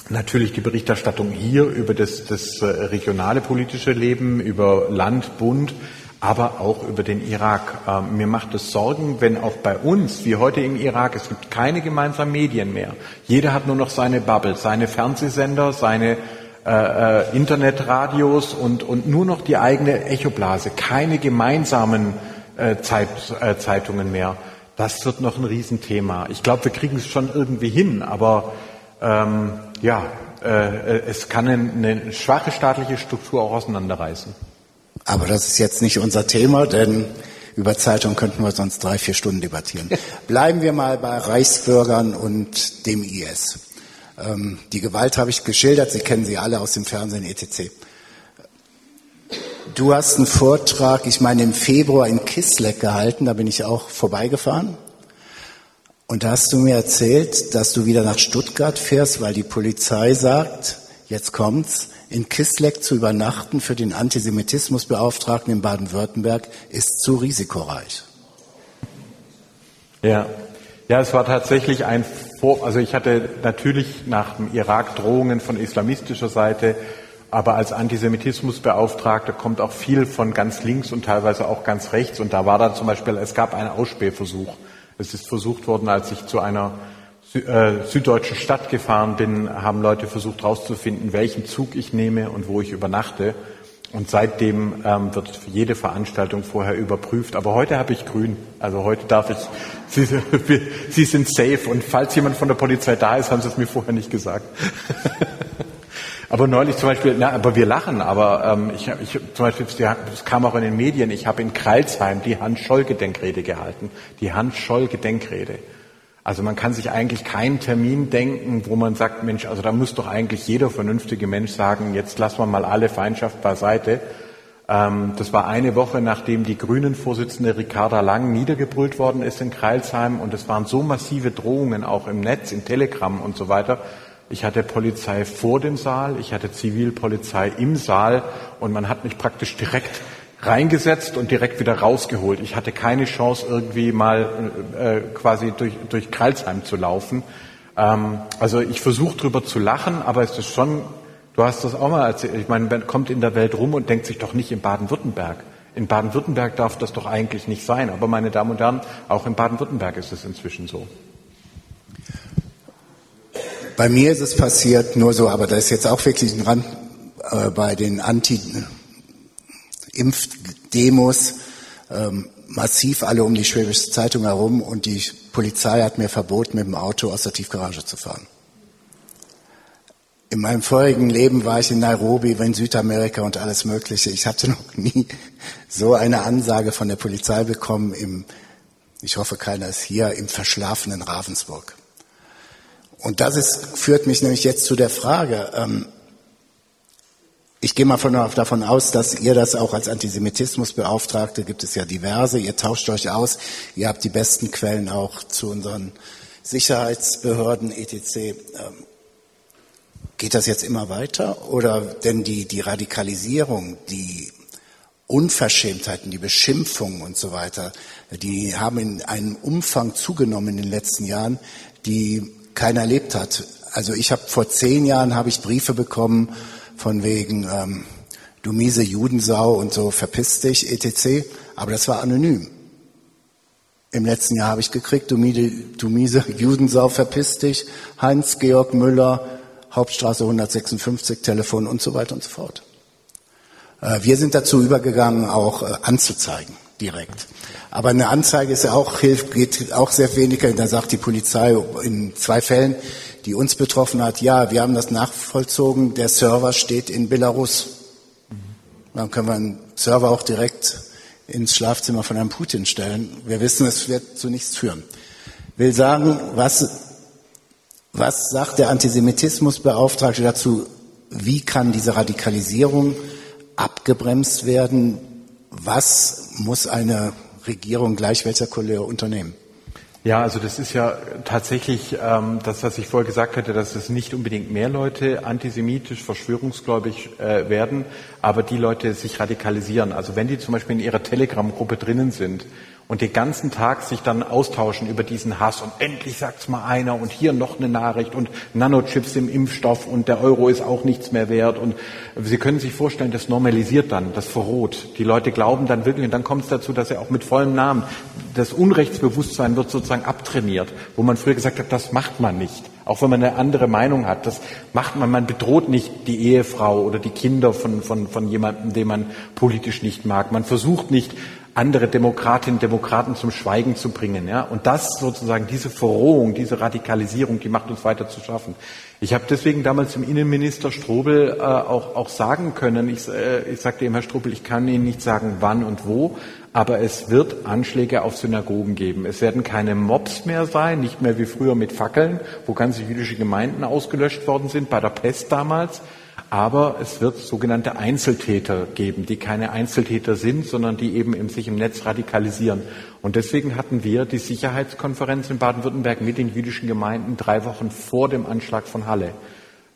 natürlich die Berichterstattung hier über das, das äh, regionale politische Leben, über Land, Bund, aber auch über den Irak. Ähm, mir macht es Sorgen, wenn auch bei uns, wie heute im Irak, es gibt keine gemeinsamen Medien mehr. Jeder hat nur noch seine Bubble, seine Fernsehsender, seine äh, äh, Internetradios und, und nur noch die eigene Echoblase, keine gemeinsamen äh, Zeit, äh, Zeitungen mehr. Das wird noch ein Riesenthema. Ich glaube, wir kriegen es schon irgendwie hin, aber ähm, ja, äh, es kann eine, eine schwache staatliche Struktur auch auseinanderreißen. Aber das ist jetzt nicht unser Thema, denn über Zeitung könnten wir sonst drei, vier Stunden debattieren. Bleiben wir mal bei Reichsbürgern und dem IS. Ähm, die Gewalt habe ich geschildert, Sie kennen sie alle aus dem Fernsehen etc. Du hast einen Vortrag, ich meine im Februar in Kisleck gehalten, da bin ich auch vorbeigefahren. Und da hast du mir erzählt, dass du wieder nach Stuttgart fährst, weil die Polizei sagt, jetzt kommt's, in Kisleck zu übernachten für den Antisemitismusbeauftragten in Baden-Württemberg ist zu risikoreich. Ja. Ja, es war tatsächlich ein Vor, also ich hatte natürlich nach dem Irak Drohungen von islamistischer Seite, aber als Antisemitismusbeauftragter kommt auch viel von ganz links und teilweise auch ganz rechts. Und da war dann zum Beispiel, es gab einen Ausspähversuch. Es ist versucht worden, als ich zu einer süddeutschen Stadt gefahren bin, haben Leute versucht herauszufinden, welchen Zug ich nehme und wo ich übernachte. Und seitdem ähm, wird jede Veranstaltung vorher überprüft. Aber heute habe ich grün. Also heute darf ich, Sie, Sie sind safe. Und falls jemand von der Polizei da ist, haben Sie es mir vorher nicht gesagt. aber neulich zum Beispiel, na, aber wir lachen, aber ähm, ich, ich, zum Beispiel, das kam auch in den Medien, ich habe in Kreilsheim die Hans-Scholl-Gedenkrede gehalten. Die Hans-Scholl-Gedenkrede. Also man kann sich eigentlich keinen Termin denken, wo man sagt, Mensch, also da muss doch eigentlich jeder vernünftige Mensch sagen, jetzt lassen wir mal alle Feindschaft beiseite. Ähm, das war eine Woche, nachdem die Grünen-Vorsitzende Ricarda Lang niedergebrüllt worden ist in Kreilsheim. Und es waren so massive Drohungen auch im Netz, im Telegram und so weiter. Ich hatte Polizei vor dem Saal, ich hatte Zivilpolizei im Saal und man hat mich praktisch direkt reingesetzt und direkt wieder rausgeholt. Ich hatte keine Chance, irgendwie mal äh, quasi durch, durch Kreilsheim zu laufen. Ähm, also ich versuche drüber zu lachen, aber es ist schon, du hast das auch mal erzählt, ich meine, man kommt in der Welt rum und denkt sich doch nicht in Baden-Württemberg. In Baden-Württemberg darf das doch eigentlich nicht sein. Aber meine Damen und Herren, auch in Baden-Württemberg ist es inzwischen so. Bei mir ist es passiert nur so, aber da ist jetzt auch wirklich ein Rand äh, bei den Anti Impfdemos ähm, massiv alle um die Schwäbische Zeitung herum und die Polizei hat mir verboten, mit dem Auto aus der Tiefgarage zu fahren. In meinem vorigen Leben war ich in Nairobi, in Südamerika und alles Mögliche. Ich hatte noch nie so eine Ansage von der Polizei bekommen im, ich hoffe keiner ist hier, im verschlafenen Ravensburg. Und das ist, führt mich nämlich jetzt zu der Frage, ähm, ich gehe mal von, davon aus, dass ihr das auch als Antisemitismusbeauftragte, gibt es ja diverse, ihr tauscht euch aus, ihr habt die besten Quellen auch zu unseren Sicherheitsbehörden etc. Ähm, geht das jetzt immer weiter? Oder denn die, die Radikalisierung, die Unverschämtheiten, die Beschimpfungen und so weiter, die haben in einem Umfang zugenommen in den letzten Jahren, die keiner erlebt hat. Also ich habe vor zehn Jahren habe ich Briefe bekommen von wegen ähm, du miese Judensau und so verpiss dich etc. Aber das war anonym. Im letzten Jahr habe ich gekriegt, du, miese, du miese Judensau verpiss dich, Heinz-Georg Müller, Hauptstraße 156, Telefon und so weiter und so fort. Äh, wir sind dazu übergegangen, auch äh, anzuzeigen, direkt. Aber eine Anzeige ist ja auch, hilft, geht auch sehr weniger. Da sagt die Polizei in zwei Fällen, die uns betroffen hat, ja, wir haben das nachvollzogen, der Server steht in Belarus. Dann können wir einen Server auch direkt ins Schlafzimmer von Herrn Putin stellen. Wir wissen, es wird zu nichts führen. Will sagen, was, was sagt der Antisemitismusbeauftragte dazu? Wie kann diese Radikalisierung abgebremst werden? Was muss eine Regierung gleich welcher Couleur unternehmen? Ja, also das ist ja tatsächlich ähm, das, was ich vorher gesagt hatte, dass es nicht unbedingt mehr Leute antisemitisch, verschwörungsgläubig äh, werden, aber die Leute sich radikalisieren. Also wenn die zum Beispiel in ihrer Telegram-Gruppe drinnen sind und den ganzen Tag sich dann austauschen über diesen Hass und endlich sagt's mal einer und hier noch eine Nachricht und Nanochips im Impfstoff und der Euro ist auch nichts mehr wert und Sie können sich vorstellen, das normalisiert dann, das verroht. Die Leute glauben dann wirklich und dann kommt es dazu, dass er auch mit vollem Namen, das Unrechtsbewusstsein wird sozusagen abtrainiert, wo man früher gesagt hat, das macht man nicht. Auch wenn man eine andere Meinung hat, das macht man, man bedroht nicht die Ehefrau oder die Kinder von, von, von jemandem, den man politisch nicht mag. Man versucht nicht, andere Demokratinnen und Demokraten zum Schweigen zu bringen. Ja? Und das sozusagen, diese Verrohung, diese Radikalisierung, die macht uns weiter zu schaffen. Ich habe deswegen damals dem Innenminister Strobel äh, auch, auch sagen können, ich, äh, ich sagte ihm, Herr Strobel, ich kann Ihnen nicht sagen, wann und wo, aber es wird Anschläge auf Synagogen geben. Es werden keine Mobs mehr sein, nicht mehr wie früher mit Fackeln, wo ganze jüdische Gemeinden ausgelöscht worden sind, bei der Pest damals, aber es wird sogenannte Einzeltäter geben, die keine Einzeltäter sind, sondern die eben im, sich im Netz radikalisieren. Und deswegen hatten wir die Sicherheitskonferenz in Baden-Württemberg mit den jüdischen Gemeinden drei Wochen vor dem Anschlag von Halle.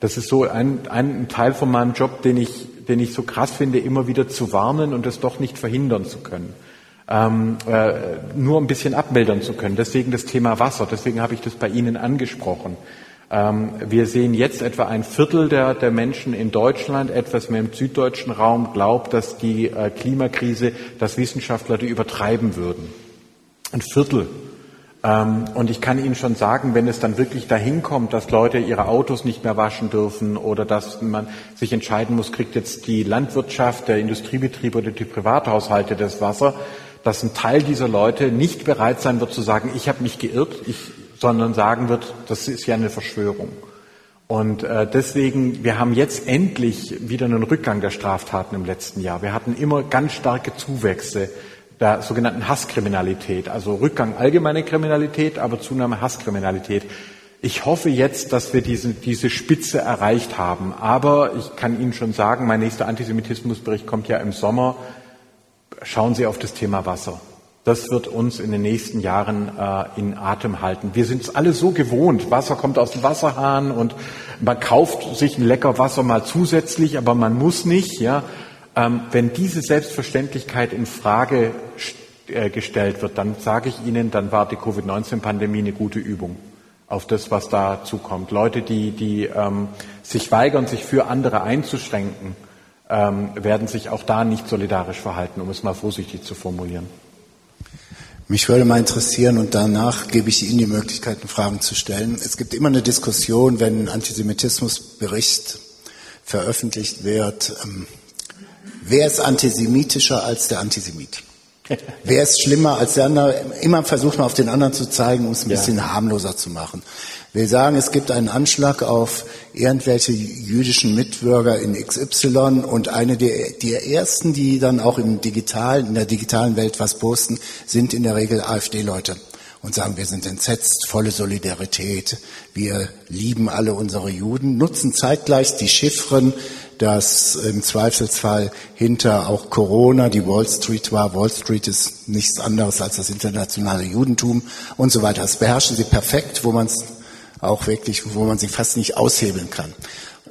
Das ist so ein, ein Teil von meinem Job, den ich, den ich so krass finde, immer wieder zu warnen und es doch nicht verhindern zu können. Ähm, äh, nur ein bisschen abmildern zu können. Deswegen das Thema Wasser. Deswegen habe ich das bei Ihnen angesprochen. Ähm, wir sehen jetzt etwa ein Viertel der, der, Menschen in Deutschland, etwas mehr im süddeutschen Raum, glaubt, dass die äh, Klimakrise, dass Wissenschaftler die übertreiben würden. Ein Viertel. Ähm, und ich kann Ihnen schon sagen, wenn es dann wirklich dahin kommt, dass Leute ihre Autos nicht mehr waschen dürfen oder dass man sich entscheiden muss, kriegt jetzt die Landwirtschaft, der Industriebetrieb oder die Privathaushalte das Wasser, dass ein Teil dieser Leute nicht bereit sein wird zu sagen, ich habe mich geirrt, ich, sondern sagen wird, das ist ja eine Verschwörung. Und äh, deswegen, wir haben jetzt endlich wieder einen Rückgang der Straftaten im letzten Jahr. Wir hatten immer ganz starke Zuwächse der sogenannten Hasskriminalität, also Rückgang allgemeine Kriminalität, aber Zunahme Hasskriminalität. Ich hoffe jetzt, dass wir diese, diese Spitze erreicht haben. Aber ich kann Ihnen schon sagen, mein nächster Antisemitismusbericht kommt ja im Sommer. Schauen Sie auf das Thema Wasser. Das wird uns in den nächsten Jahren äh, in Atem halten. Wir sind es alle so gewohnt. Wasser kommt aus dem Wasserhahn und man kauft sich ein lecker Wasser mal zusätzlich, aber man muss nicht. Ja, ähm, wenn diese Selbstverständlichkeit in Frage äh, gestellt wird, dann sage ich Ihnen, dann war die Covid-19-Pandemie eine gute Übung auf das, was da zukommt. Leute, die, die ähm, sich weigern, sich für andere einzuschränken, ähm, werden sich auch da nicht solidarisch verhalten, um es mal vorsichtig zu formulieren. Mich würde mal interessieren und danach gebe ich Ihnen die Möglichkeit, Fragen zu stellen. Es gibt immer eine Diskussion, wenn ein Antisemitismusbericht veröffentlicht wird. Ähm, wer ist antisemitischer als der Antisemit? Wer ist schlimmer als der andere? Immer versucht man auf den anderen zu zeigen, um es ein ja. bisschen harmloser zu machen. Wir sagen, es gibt einen Anschlag auf irgendwelche jüdischen Mitbürger in XY und eine der, der ersten, die dann auch im digitalen, in der digitalen Welt was posten, sind in der Regel AfD-Leute und sagen, wir sind entsetzt, volle Solidarität, wir lieben alle unsere Juden, nutzen zeitgleich die Chiffren, dass im Zweifelsfall hinter auch Corona die Wall Street war. Wall Street ist nichts anderes als das internationale Judentum und so weiter. Das beherrschen sie perfekt, wo man es auch wirklich, wo man sie fast nicht aushebeln kann.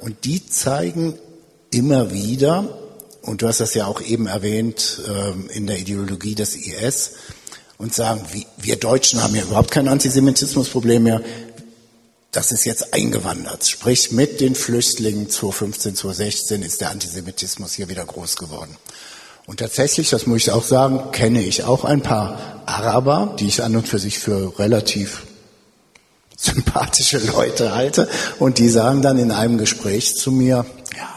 Und die zeigen immer wieder, und du hast das ja auch eben erwähnt, ähm, in der Ideologie des IS, und sagen, wir Deutschen haben ja überhaupt kein Antisemitismusproblem mehr. Das ist jetzt eingewandert. Sprich, mit den Flüchtlingen 2015, 2016 ist der Antisemitismus hier wieder groß geworden. Und tatsächlich, das muss ich auch sagen, kenne ich auch ein paar Araber, die ich an und für sich für relativ sympathische Leute halte und die sagen dann in einem Gespräch zu mir, ja,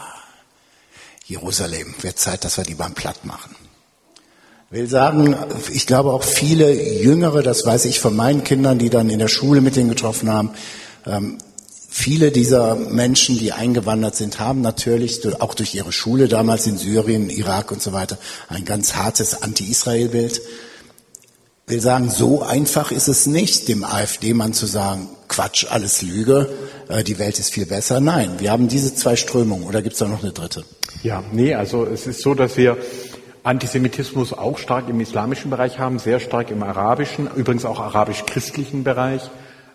Jerusalem, wird Zeit, dass wir die beim Platt machen. Will sagen, ich glaube auch viele Jüngere, das weiß ich von meinen Kindern, die dann in der Schule mit denen getroffen haben, ähm, viele dieser Menschen, die eingewandert sind, haben natürlich auch durch ihre Schule damals in Syrien, Irak und so weiter ein ganz hartes Anti-Israel-Bild will sagen, so einfach ist es nicht, dem AfD-Mann zu sagen, Quatsch, alles Lüge, äh, die Welt ist viel besser. Nein, wir haben diese zwei Strömungen oder gibt es da noch eine dritte? Ja, nee, also es ist so, dass wir Antisemitismus auch stark im islamischen Bereich haben, sehr stark im arabischen, übrigens auch arabisch-christlichen Bereich,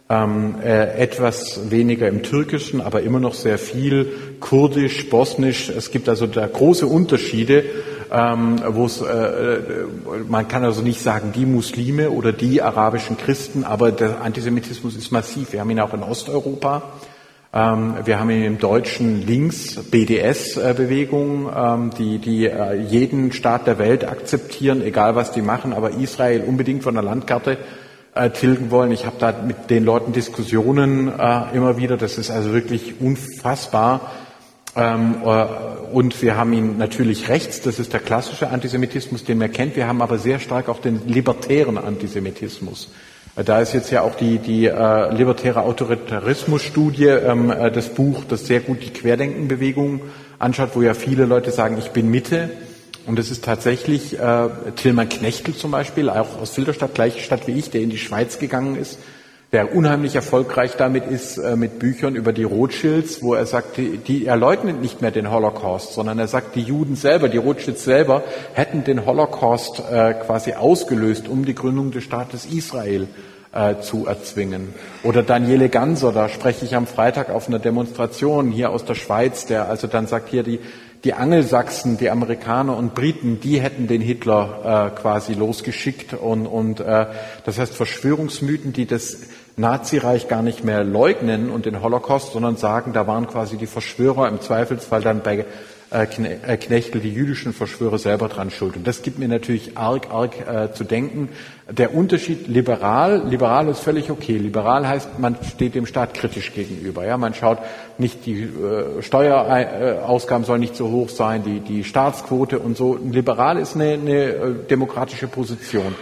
ähm, äh, etwas weniger im türkischen, aber immer noch sehr viel kurdisch, bosnisch. Es gibt also da große Unterschiede ähm, wo es, äh, äh, man kann also nicht sagen die Muslime oder die arabischen Christen, aber der Antisemitismus ist massiv. Wir haben ihn auch in Osteuropa. Ähm, wir haben ihn im deutschen Links BDS-Bewegung, ähm, die, die äh, jeden Staat der Welt akzeptieren, egal was die machen, aber Israel unbedingt von der Landkarte äh, tilgen wollen. Ich habe da mit den Leuten Diskussionen äh, immer wieder. Das ist also wirklich unfassbar und wir haben ihn natürlich rechts, das ist der klassische Antisemitismus, den man kennt. Wir haben aber sehr stark auch den libertären Antisemitismus. Äh, da ist jetzt ja auch die, die äh, libertäre Autoritarismusstudie, ähm, äh, das Buch, das sehr gut die Querdenkenbewegung anschaut, wo ja viele Leute sagen, ich bin Mitte. Und es ist tatsächlich äh, Tilman Knechtel zum Beispiel, auch aus Filderstadt, gleiche Stadt wie ich, der in die Schweiz gegangen ist der unheimlich erfolgreich damit ist äh, mit Büchern über die Rothschilds, wo er sagt, die, die, er leugnet nicht mehr den Holocaust, sondern er sagt, die Juden selber, die Rothschilds selber hätten den Holocaust äh, quasi ausgelöst, um die Gründung des Staates Israel äh, zu erzwingen. Oder Daniele Ganser, da spreche ich am Freitag auf einer Demonstration hier aus der Schweiz, der also dann sagt, hier die die Angelsachsen, die Amerikaner und Briten, die hätten den Hitler äh, quasi losgeschickt und, und äh, das heißt Verschwörungsmythen, die das Nazireich gar nicht mehr leugnen und den Holocaust, sondern sagen, da waren quasi die Verschwörer im Zweifelsfall dann bei äh, äh, Knechtel, die jüdischen Verschwörer selber dran schuld. Und das gibt mir natürlich arg, arg äh, zu denken. Der Unterschied liberal, liberal ist völlig okay. Liberal heißt, man steht dem Staat kritisch gegenüber. Ja, man schaut nicht, die äh, Steuerausgaben sollen nicht so hoch sein, die, die Staatsquote und so. Liberal ist eine, eine äh, demokratische Position.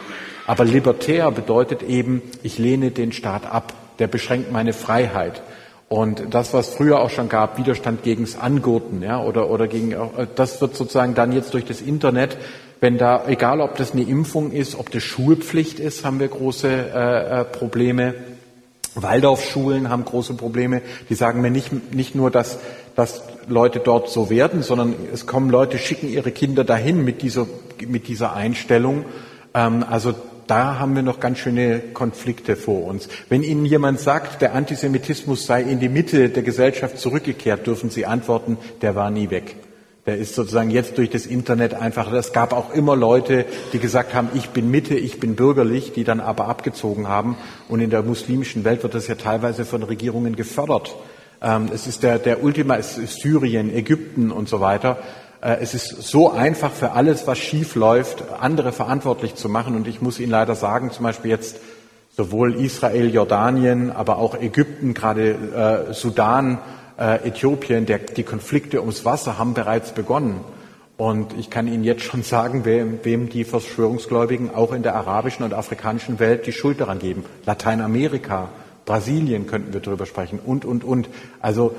Aber libertär bedeutet eben, ich lehne den Staat ab. Der beschränkt meine Freiheit. Und das, was früher auch schon gab, Widerstand gegens Angurten, ja, oder, oder gegen, äh, das wird sozusagen dann jetzt durch das Internet, wenn da, egal ob das eine Impfung ist, ob das Schulpflicht ist, haben wir große äh, äh Probleme. Waldorfschulen haben große Probleme. Die sagen mir nicht, nicht nur, dass, dass Leute dort so werden, sondern es kommen Leute, schicken ihre Kinder dahin mit dieser, mit dieser Einstellung. Ähm, also da haben wir noch ganz schöne Konflikte vor uns. Wenn Ihnen jemand sagt, der Antisemitismus sei in die Mitte der Gesellschaft zurückgekehrt, dürfen Sie antworten, der war nie weg. Der ist sozusagen jetzt durch das Internet einfach, es gab auch immer Leute, die gesagt haben, ich bin Mitte, ich bin bürgerlich, die dann aber abgezogen haben. Und in der muslimischen Welt wird das ja teilweise von Regierungen gefördert. Ähm, es ist der, der Ultima, es ist Syrien, Ägypten und so weiter. Äh, es ist so einfach für alles, was schief läuft, andere verantwortlich zu machen. Und ich muss Ihnen leider sagen, zum Beispiel jetzt sowohl Israel, Jordanien, aber auch Ägypten, gerade äh, Sudan, äh, Äthiopien, der, die Konflikte ums Wasser haben bereits begonnen. Und ich kann Ihnen jetzt schon sagen, wem, wem die Verschwörungsgläubigen auch in der arabischen und afrikanischen Welt die Schuld daran geben. Lateinamerika, Brasilien könnten wir darüber sprechen und, und, und. Also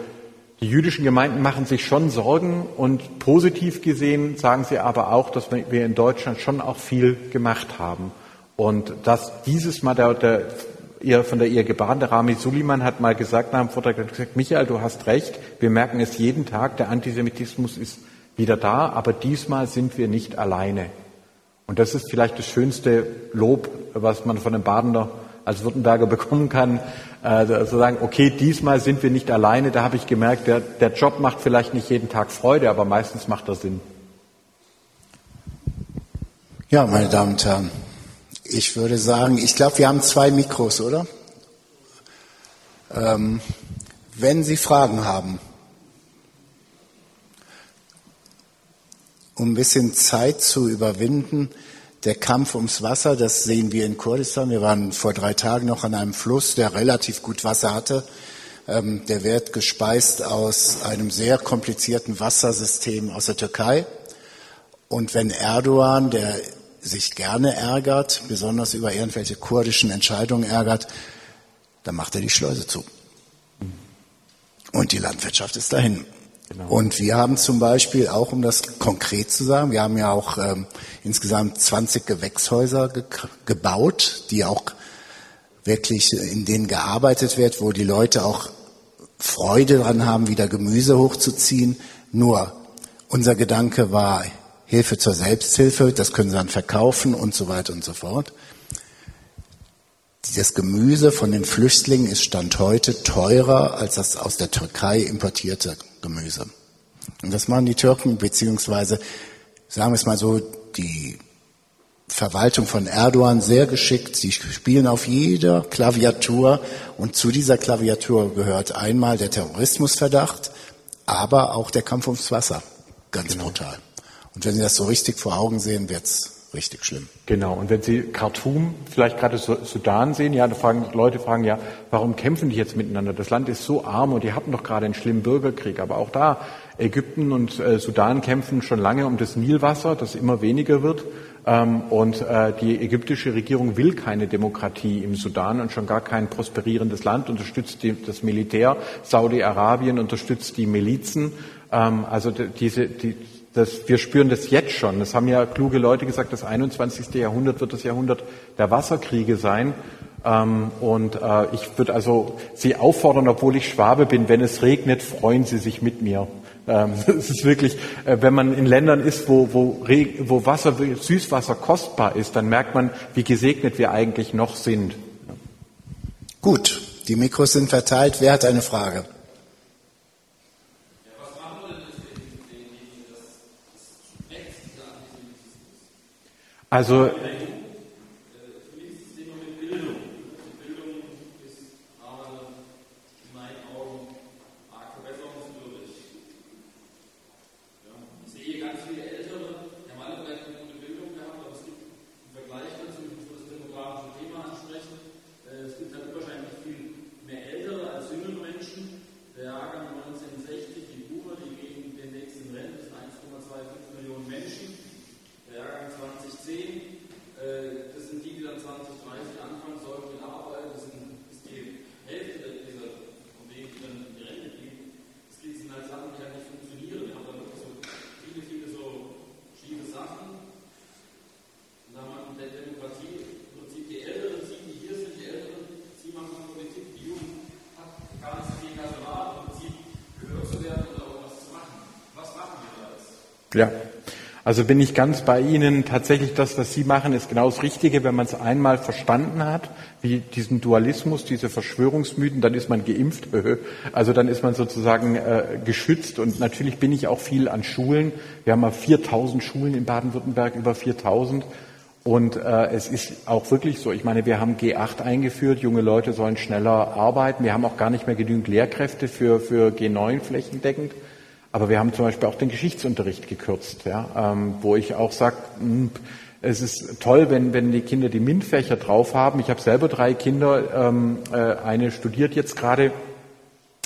die jüdischen Gemeinden machen sich schon Sorgen und positiv gesehen sagen sie aber auch, dass wir in Deutschland schon auch viel gemacht haben. Und dass dieses Mal der, der ihr, von der ihr gebarene Rami Suleiman hat mal gesagt nach dem Vortrag, hat gesagt, Michael, du hast recht, wir merken es jeden Tag, der Antisemitismus ist wieder da, aber diesmal sind wir nicht alleine. Und das ist vielleicht das schönste Lob, was man von einem Badener als Württemberger bekommen kann, zu sagen, okay, diesmal sind wir nicht alleine, da habe ich gemerkt, der, der Job macht vielleicht nicht jeden Tag Freude, aber meistens macht er Sinn. Ja, meine Damen und Herren, ich würde sagen, ich glaube, wir haben zwei Mikros, oder? Ähm, wenn Sie Fragen haben, um ein bisschen Zeit zu überwinden, der Kampf ums Wasser, das sehen wir in Kurdistan. Wir waren vor drei Tagen noch an einem Fluss, der relativ gut Wasser hatte. Ähm, der wird gespeist aus einem sehr komplizierten Wassersystem aus der Türkei. Und wenn Erdogan, der sich gerne ärgert, besonders über irgendwelche kurdischen Entscheidungen ärgert, dann macht er die Schleuse zu. Und die Landwirtschaft ist dahin. Genau. Und wir haben zum Beispiel auch, um das konkret zu sagen, wir haben ja auch ähm, insgesamt 20 Gewächshäuser ge gebaut, die auch wirklich in denen gearbeitet wird, wo die Leute auch Freude dran haben, wieder Gemüse hochzuziehen. Nur unser Gedanke war Hilfe zur Selbsthilfe, das können sie dann verkaufen und so weiter und so fort. Das Gemüse von den Flüchtlingen ist Stand heute teurer als das aus der Türkei importierte Gemüse. Und das machen die Türken, beziehungsweise, sagen wir es mal so, die Verwaltung von Erdogan sehr geschickt. Sie spielen auf jeder Klaviatur und zu dieser Klaviatur gehört einmal der Terrorismusverdacht, aber auch der Kampf ums Wasser. Ganz genau. brutal. Und wenn Sie das so richtig vor Augen sehen, wird's richtig schlimm. Genau. Und wenn Sie Khartoum, vielleicht gerade Sudan sehen, ja, da fragen, Leute fragen ja, warum kämpfen die jetzt miteinander? Das Land ist so arm und die hatten doch gerade einen schlimmen Bürgerkrieg. Aber auch da, Ägypten und äh, Sudan kämpfen schon lange um das Nilwasser, das immer weniger wird. Ähm, und äh, die ägyptische Regierung will keine Demokratie im Sudan und schon gar kein prosperierendes Land, unterstützt die, das Militär. Saudi-Arabien unterstützt die Milizen. Ähm, also diese, die, das, wir spüren das jetzt schon. Das haben ja kluge Leute gesagt, das 21. Jahrhundert wird das Jahrhundert der Wasserkriege sein. Ähm, und äh, ich würde also Sie auffordern, obwohl ich Schwabe bin, wenn es regnet, freuen Sie sich mit mir. Ähm, es ist wirklich, äh, wenn man in Ländern ist, wo, wo, wo Wasser, Süßwasser kostbar ist, dann merkt man, wie gesegnet wir eigentlich noch sind. Gut, die Mikros sind verteilt. Wer hat eine Frage? Also Ja, also bin ich ganz bei Ihnen. Tatsächlich das, was Sie machen, ist genau das Richtige. Wenn man es einmal verstanden hat, wie diesen Dualismus, diese Verschwörungsmythen, dann ist man geimpft. Also dann ist man sozusagen äh, geschützt. Und natürlich bin ich auch viel an Schulen. Wir haben mal 4000 Schulen in Baden-Württemberg, über 4000. Und äh, es ist auch wirklich so, ich meine, wir haben G8 eingeführt, junge Leute sollen schneller arbeiten. Wir haben auch gar nicht mehr genügend Lehrkräfte für, für G9 flächendeckend. Aber wir haben zum Beispiel auch den Geschichtsunterricht gekürzt, ja, ähm, wo ich auch sage, hm, es ist toll, wenn, wenn die Kinder die MINT-Fächer drauf haben. Ich habe selber drei Kinder. Ähm, äh, eine studiert jetzt gerade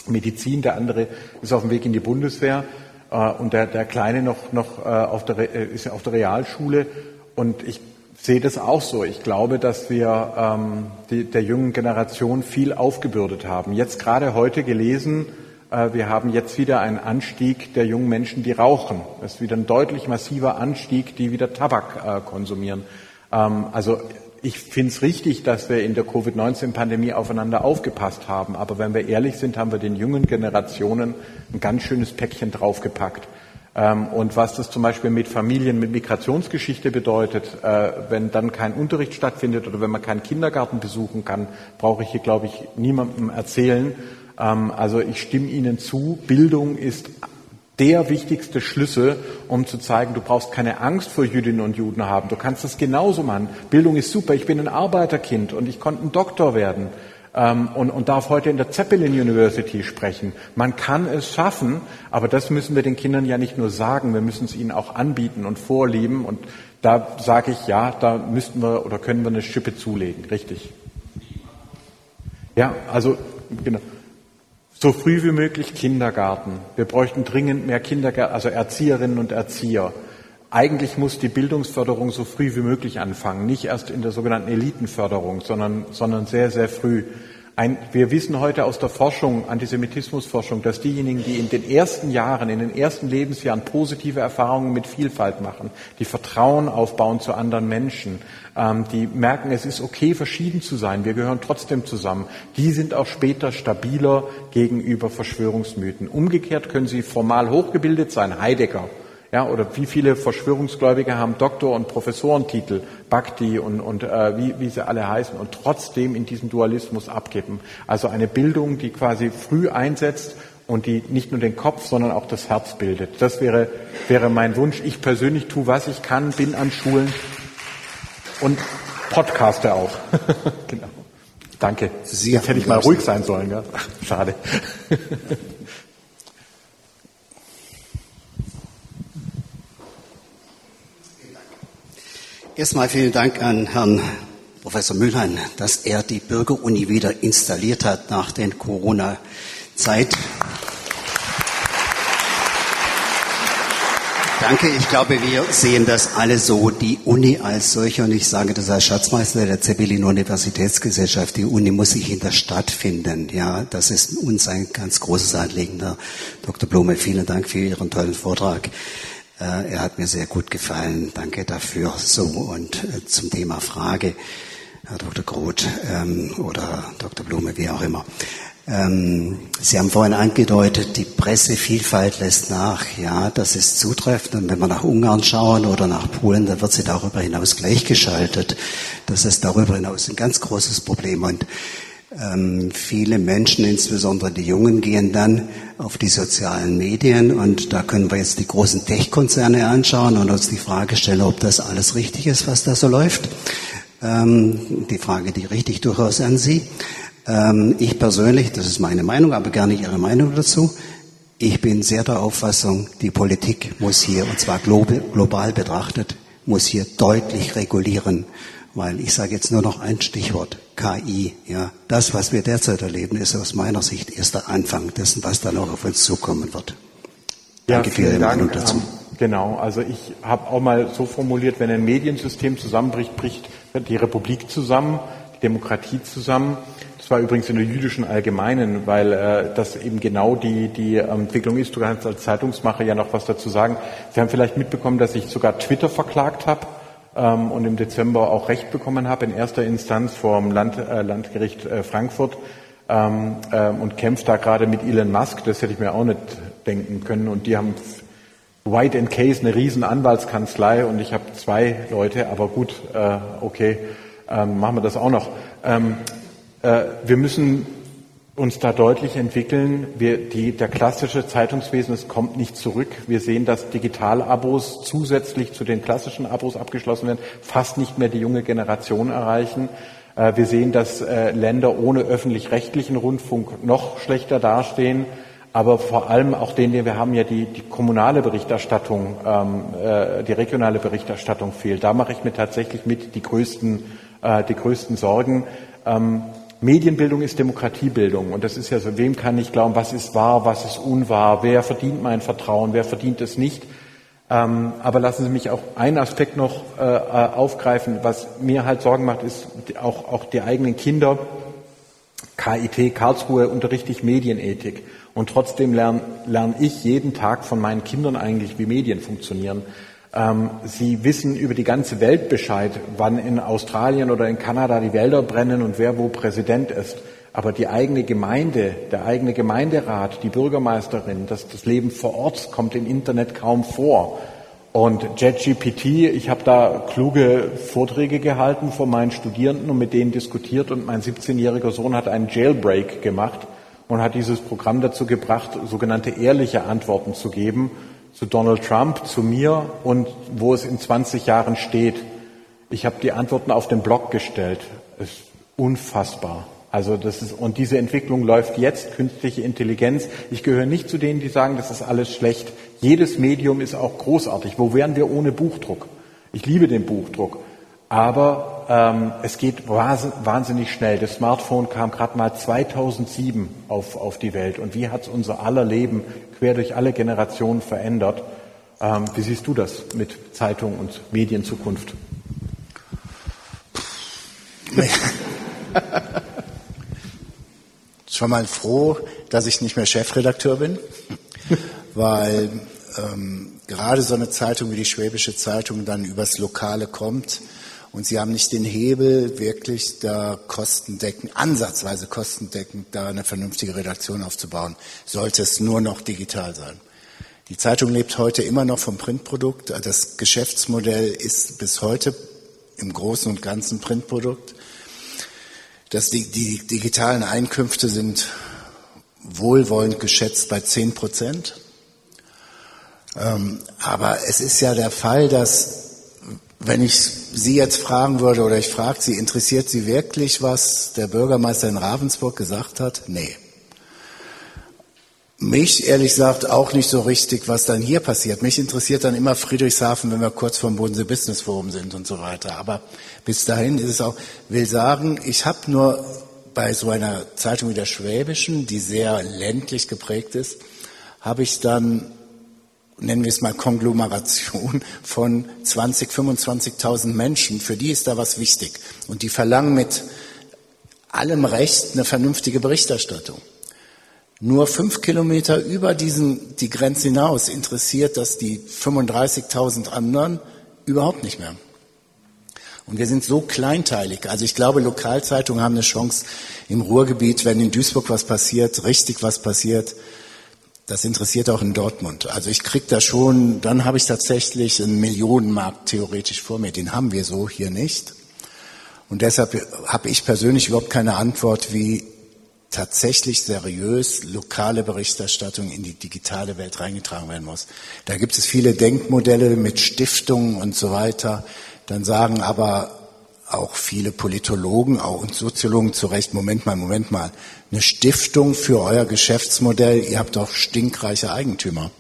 Medizin, der andere ist auf dem Weg in die Bundeswehr äh, und der, der Kleine noch, noch äh, auf der, äh, ist auf der Realschule. Und ich sehe das auch so. Ich glaube, dass wir ähm, die, der jungen Generation viel aufgebürdet haben. Jetzt gerade heute gelesen, wir haben jetzt wieder einen Anstieg der jungen Menschen, die rauchen. Es ist wieder ein deutlich massiver Anstieg, die wieder Tabak äh, konsumieren. Ähm, also ich finde es richtig, dass wir in der Covid-19-Pandemie aufeinander aufgepasst haben. Aber wenn wir ehrlich sind, haben wir den jungen Generationen ein ganz schönes Päckchen draufgepackt. Ähm, und was das zum Beispiel mit Familien mit Migrationsgeschichte bedeutet, äh, wenn dann kein Unterricht stattfindet oder wenn man keinen Kindergarten besuchen kann, brauche ich hier, glaube ich, niemandem erzählen. Ähm, also ich stimme Ihnen zu, Bildung ist der wichtigste Schlüssel, um zu zeigen, du brauchst keine Angst vor Jüdinnen und Juden haben. Du kannst das genauso machen. Bildung ist super. Ich bin ein Arbeiterkind und ich konnte ein Doktor werden ähm, und, und darf heute in der Zeppelin University sprechen. Man kann es schaffen, aber das müssen wir den Kindern ja nicht nur sagen, wir müssen es ihnen auch anbieten und vorleben. Und da sage ich, ja, da müssten wir oder können wir eine Schippe zulegen. Richtig. Ja, also genau. So früh wie möglich Kindergarten. Wir bräuchten dringend mehr Kindergarten, also Erzieherinnen und Erzieher. Eigentlich muss die Bildungsförderung so früh wie möglich anfangen, nicht erst in der sogenannten Elitenförderung, sondern, sondern sehr, sehr früh. Ein, wir wissen heute aus der Forschung, Antisemitismusforschung, dass diejenigen, die in den ersten Jahren, in den ersten Lebensjahren positive Erfahrungen mit Vielfalt machen, die Vertrauen aufbauen zu anderen Menschen, ähm, die merken, es ist okay, verschieden zu sein, wir gehören trotzdem zusammen, die sind auch später stabiler gegenüber Verschwörungsmythen. Umgekehrt können sie formal hochgebildet sein, Heidegger, ja, oder wie viele Verschwörungsgläubige haben Doktor- und Professorentitel, Bhakti und, und äh, wie, wie sie alle heißen, und trotzdem in diesem Dualismus abgeben. Also eine Bildung, die quasi früh einsetzt und die nicht nur den Kopf, sondern auch das Herz bildet. Das wäre, wäre mein Wunsch. Ich persönlich tue, was ich kann, bin an Schulen und podcaste auch. genau. Danke. Sie Jetzt hätte ich mal ruhig sein sollen. Ja? Schade. Erstmal vielen Dank an Herrn Professor Mühlheim, dass er die Bürgeruni wieder installiert hat nach der Corona-Zeit. Danke. Ich glaube, wir sehen das alle so. Die Uni als solche, und ich sage das als Schatzmeister der Zeppelin Universitätsgesellschaft, die Uni muss sich in der Stadt finden. Ja, das ist uns ein ganz großes Anliegen. Dr. Blume, vielen Dank für Ihren tollen Vortrag. Äh, er hat mir sehr gut gefallen. Danke dafür. So, und äh, zum Thema Frage, Herr Dr. Groth ähm, oder Dr. Blume, wie auch immer. Ähm, Sie haben vorhin angedeutet, die Pressevielfalt lässt nach. Ja, das ist zutreffend. Und wenn wir nach Ungarn schauen oder nach Polen, dann wird sie darüber hinaus gleichgeschaltet. Das ist darüber hinaus ein ganz großes Problem. Und ähm, viele Menschen, insbesondere die Jungen, gehen dann auf die sozialen Medien und da können wir jetzt die großen Tech-Konzerne anschauen und uns die Frage stellen, ob das alles richtig ist, was da so läuft. Ähm, die Frage, die richtig durchaus an Sie. Ähm, ich persönlich, das ist meine Meinung, aber gerne Ihre Meinung dazu. Ich bin sehr der Auffassung, die Politik muss hier, und zwar global betrachtet, muss hier deutlich regulieren. Weil ich sage jetzt nur noch ein Stichwort, KI. Ja, das, was wir derzeit erleben, ist aus meiner Sicht erst der Anfang dessen, was da noch auf uns zukommen wird. Ja, Danke für Ihre Meinung dazu. Genau, also ich habe auch mal so formuliert, wenn ein Mediensystem zusammenbricht, bricht die Republik zusammen, die Demokratie zusammen. Das war übrigens in der jüdischen Allgemeinen, weil äh, das eben genau die, die Entwicklung ist. Du kannst als Zeitungsmacher ja noch was dazu sagen. Sie haben vielleicht mitbekommen, dass ich sogar Twitter verklagt habe ähm, und im Dezember auch Recht bekommen habe in erster Instanz vor dem Land, äh, Landgericht äh, Frankfurt ähm, ähm, und kämpft da gerade mit Elon Musk. Das hätte ich mir auch nicht denken können. Und die haben White and Case eine riesen Anwaltskanzlei und ich habe zwei Leute, aber gut, äh, okay, ähm, machen wir das auch noch. Ähm, äh, wir müssen uns da deutlich entwickeln. Wir, die, der klassische Zeitungswesen, es kommt nicht zurück. Wir sehen, dass Digitalabos zusätzlich zu den klassischen Abos abgeschlossen werden, fast nicht mehr die junge Generation erreichen. Äh, wir sehen, dass äh, Länder ohne öffentlich-rechtlichen Rundfunk noch schlechter dastehen. Aber vor allem auch den, den wir haben, ja die, die kommunale Berichterstattung, ähm, äh, die regionale Berichterstattung fehlt. Da mache ich mir tatsächlich mit die größten, äh, die größten Sorgen. Ähm, Medienbildung ist Demokratiebildung und das ist ja so, wem kann ich glauben, was ist wahr, was ist unwahr, wer verdient mein Vertrauen, wer verdient es nicht. Ähm, aber lassen Sie mich auch einen Aspekt noch äh, aufgreifen, was mir halt Sorgen macht, ist auch, auch die eigenen Kinder. KIT Karlsruhe unterrichte ich Medienethik und trotzdem lerne, lerne ich jeden Tag von meinen Kindern eigentlich, wie Medien funktionieren. Ähm, sie wissen über die ganze Welt Bescheid, wann in Australien oder in Kanada die Wälder brennen und wer wo Präsident ist. Aber die eigene Gemeinde, der eigene Gemeinderat, die Bürgermeisterin, das, das Leben vor Ort kommt im Internet kaum vor. Und JetGPT, ich habe da kluge Vorträge gehalten vor meinen Studierenden und mit denen diskutiert und mein 17-jähriger Sohn hat einen Jailbreak gemacht und hat dieses Programm dazu gebracht, sogenannte ehrliche Antworten zu geben zu Donald Trump, zu mir und wo es in 20 Jahren steht. Ich habe die Antworten auf den Blog gestellt. Ist unfassbar. Also das ist, und diese Entwicklung läuft jetzt, künstliche Intelligenz. Ich gehöre nicht zu denen, die sagen, das ist alles schlecht. Jedes Medium ist auch großartig. Wo wären wir ohne Buchdruck? Ich liebe den Buchdruck. Aber ähm, es geht wahnsinnig schnell. Das Smartphone kam gerade mal 2007 auf, auf die Welt. Und wie hat es unser aller Leben quer durch alle Generationen verändert? Ähm, wie siehst du das mit Zeitung und Medienzukunft? Schon mal froh, dass ich nicht mehr Chefredakteur bin, weil ähm, gerade so eine Zeitung wie die Schwäbische Zeitung dann übers Lokale kommt und sie haben nicht den Hebel, wirklich da kostendeckend, ansatzweise kostendeckend, da eine vernünftige Redaktion aufzubauen, sollte es nur noch digital sein. Die Zeitung lebt heute immer noch vom Printprodukt. Das Geschäftsmodell ist bis heute im Großen und Ganzen Printprodukt. Das, die, die digitalen Einkünfte sind wohlwollend geschätzt bei 10 Prozent. Ähm, aber es ist ja der Fall, dass wenn ich Sie jetzt fragen würde oder ich frage Sie, interessiert Sie wirklich, was der Bürgermeister in Ravensburg gesagt hat? Nee. Mich, ehrlich gesagt, auch nicht so richtig, was dann hier passiert. Mich interessiert dann immer Friedrichshafen, wenn wir kurz vor dem Bodensee Business Forum sind und so weiter. Aber bis dahin ist es auch, will sagen, ich habe nur bei so einer Zeitung wie der Schwäbischen, die sehr ländlich geprägt ist, habe ich dann nennen wir es mal Konglomeration von 20, 25.000 Menschen. Für die ist da was wichtig. Und die verlangen mit allem Recht eine vernünftige Berichterstattung. Nur fünf Kilometer über diesen, die Grenze hinaus interessiert das die 35.000 anderen überhaupt nicht mehr. Und wir sind so kleinteilig. Also ich glaube, Lokalzeitungen haben eine Chance im Ruhrgebiet, wenn in Duisburg was passiert, richtig was passiert, das interessiert auch in Dortmund. Also ich krieg da schon, dann habe ich tatsächlich einen Millionenmarkt theoretisch vor mir. Den haben wir so hier nicht. Und deshalb habe ich persönlich überhaupt keine Antwort, wie tatsächlich seriös lokale Berichterstattung in die digitale Welt reingetragen werden muss. Da gibt es viele Denkmodelle mit Stiftungen und so weiter. Dann sagen aber auch viele Politologen auch und Soziologen zu Recht, Moment mal, Moment mal, eine Stiftung für euer Geschäftsmodell, ihr habt doch stinkreiche Eigentümer.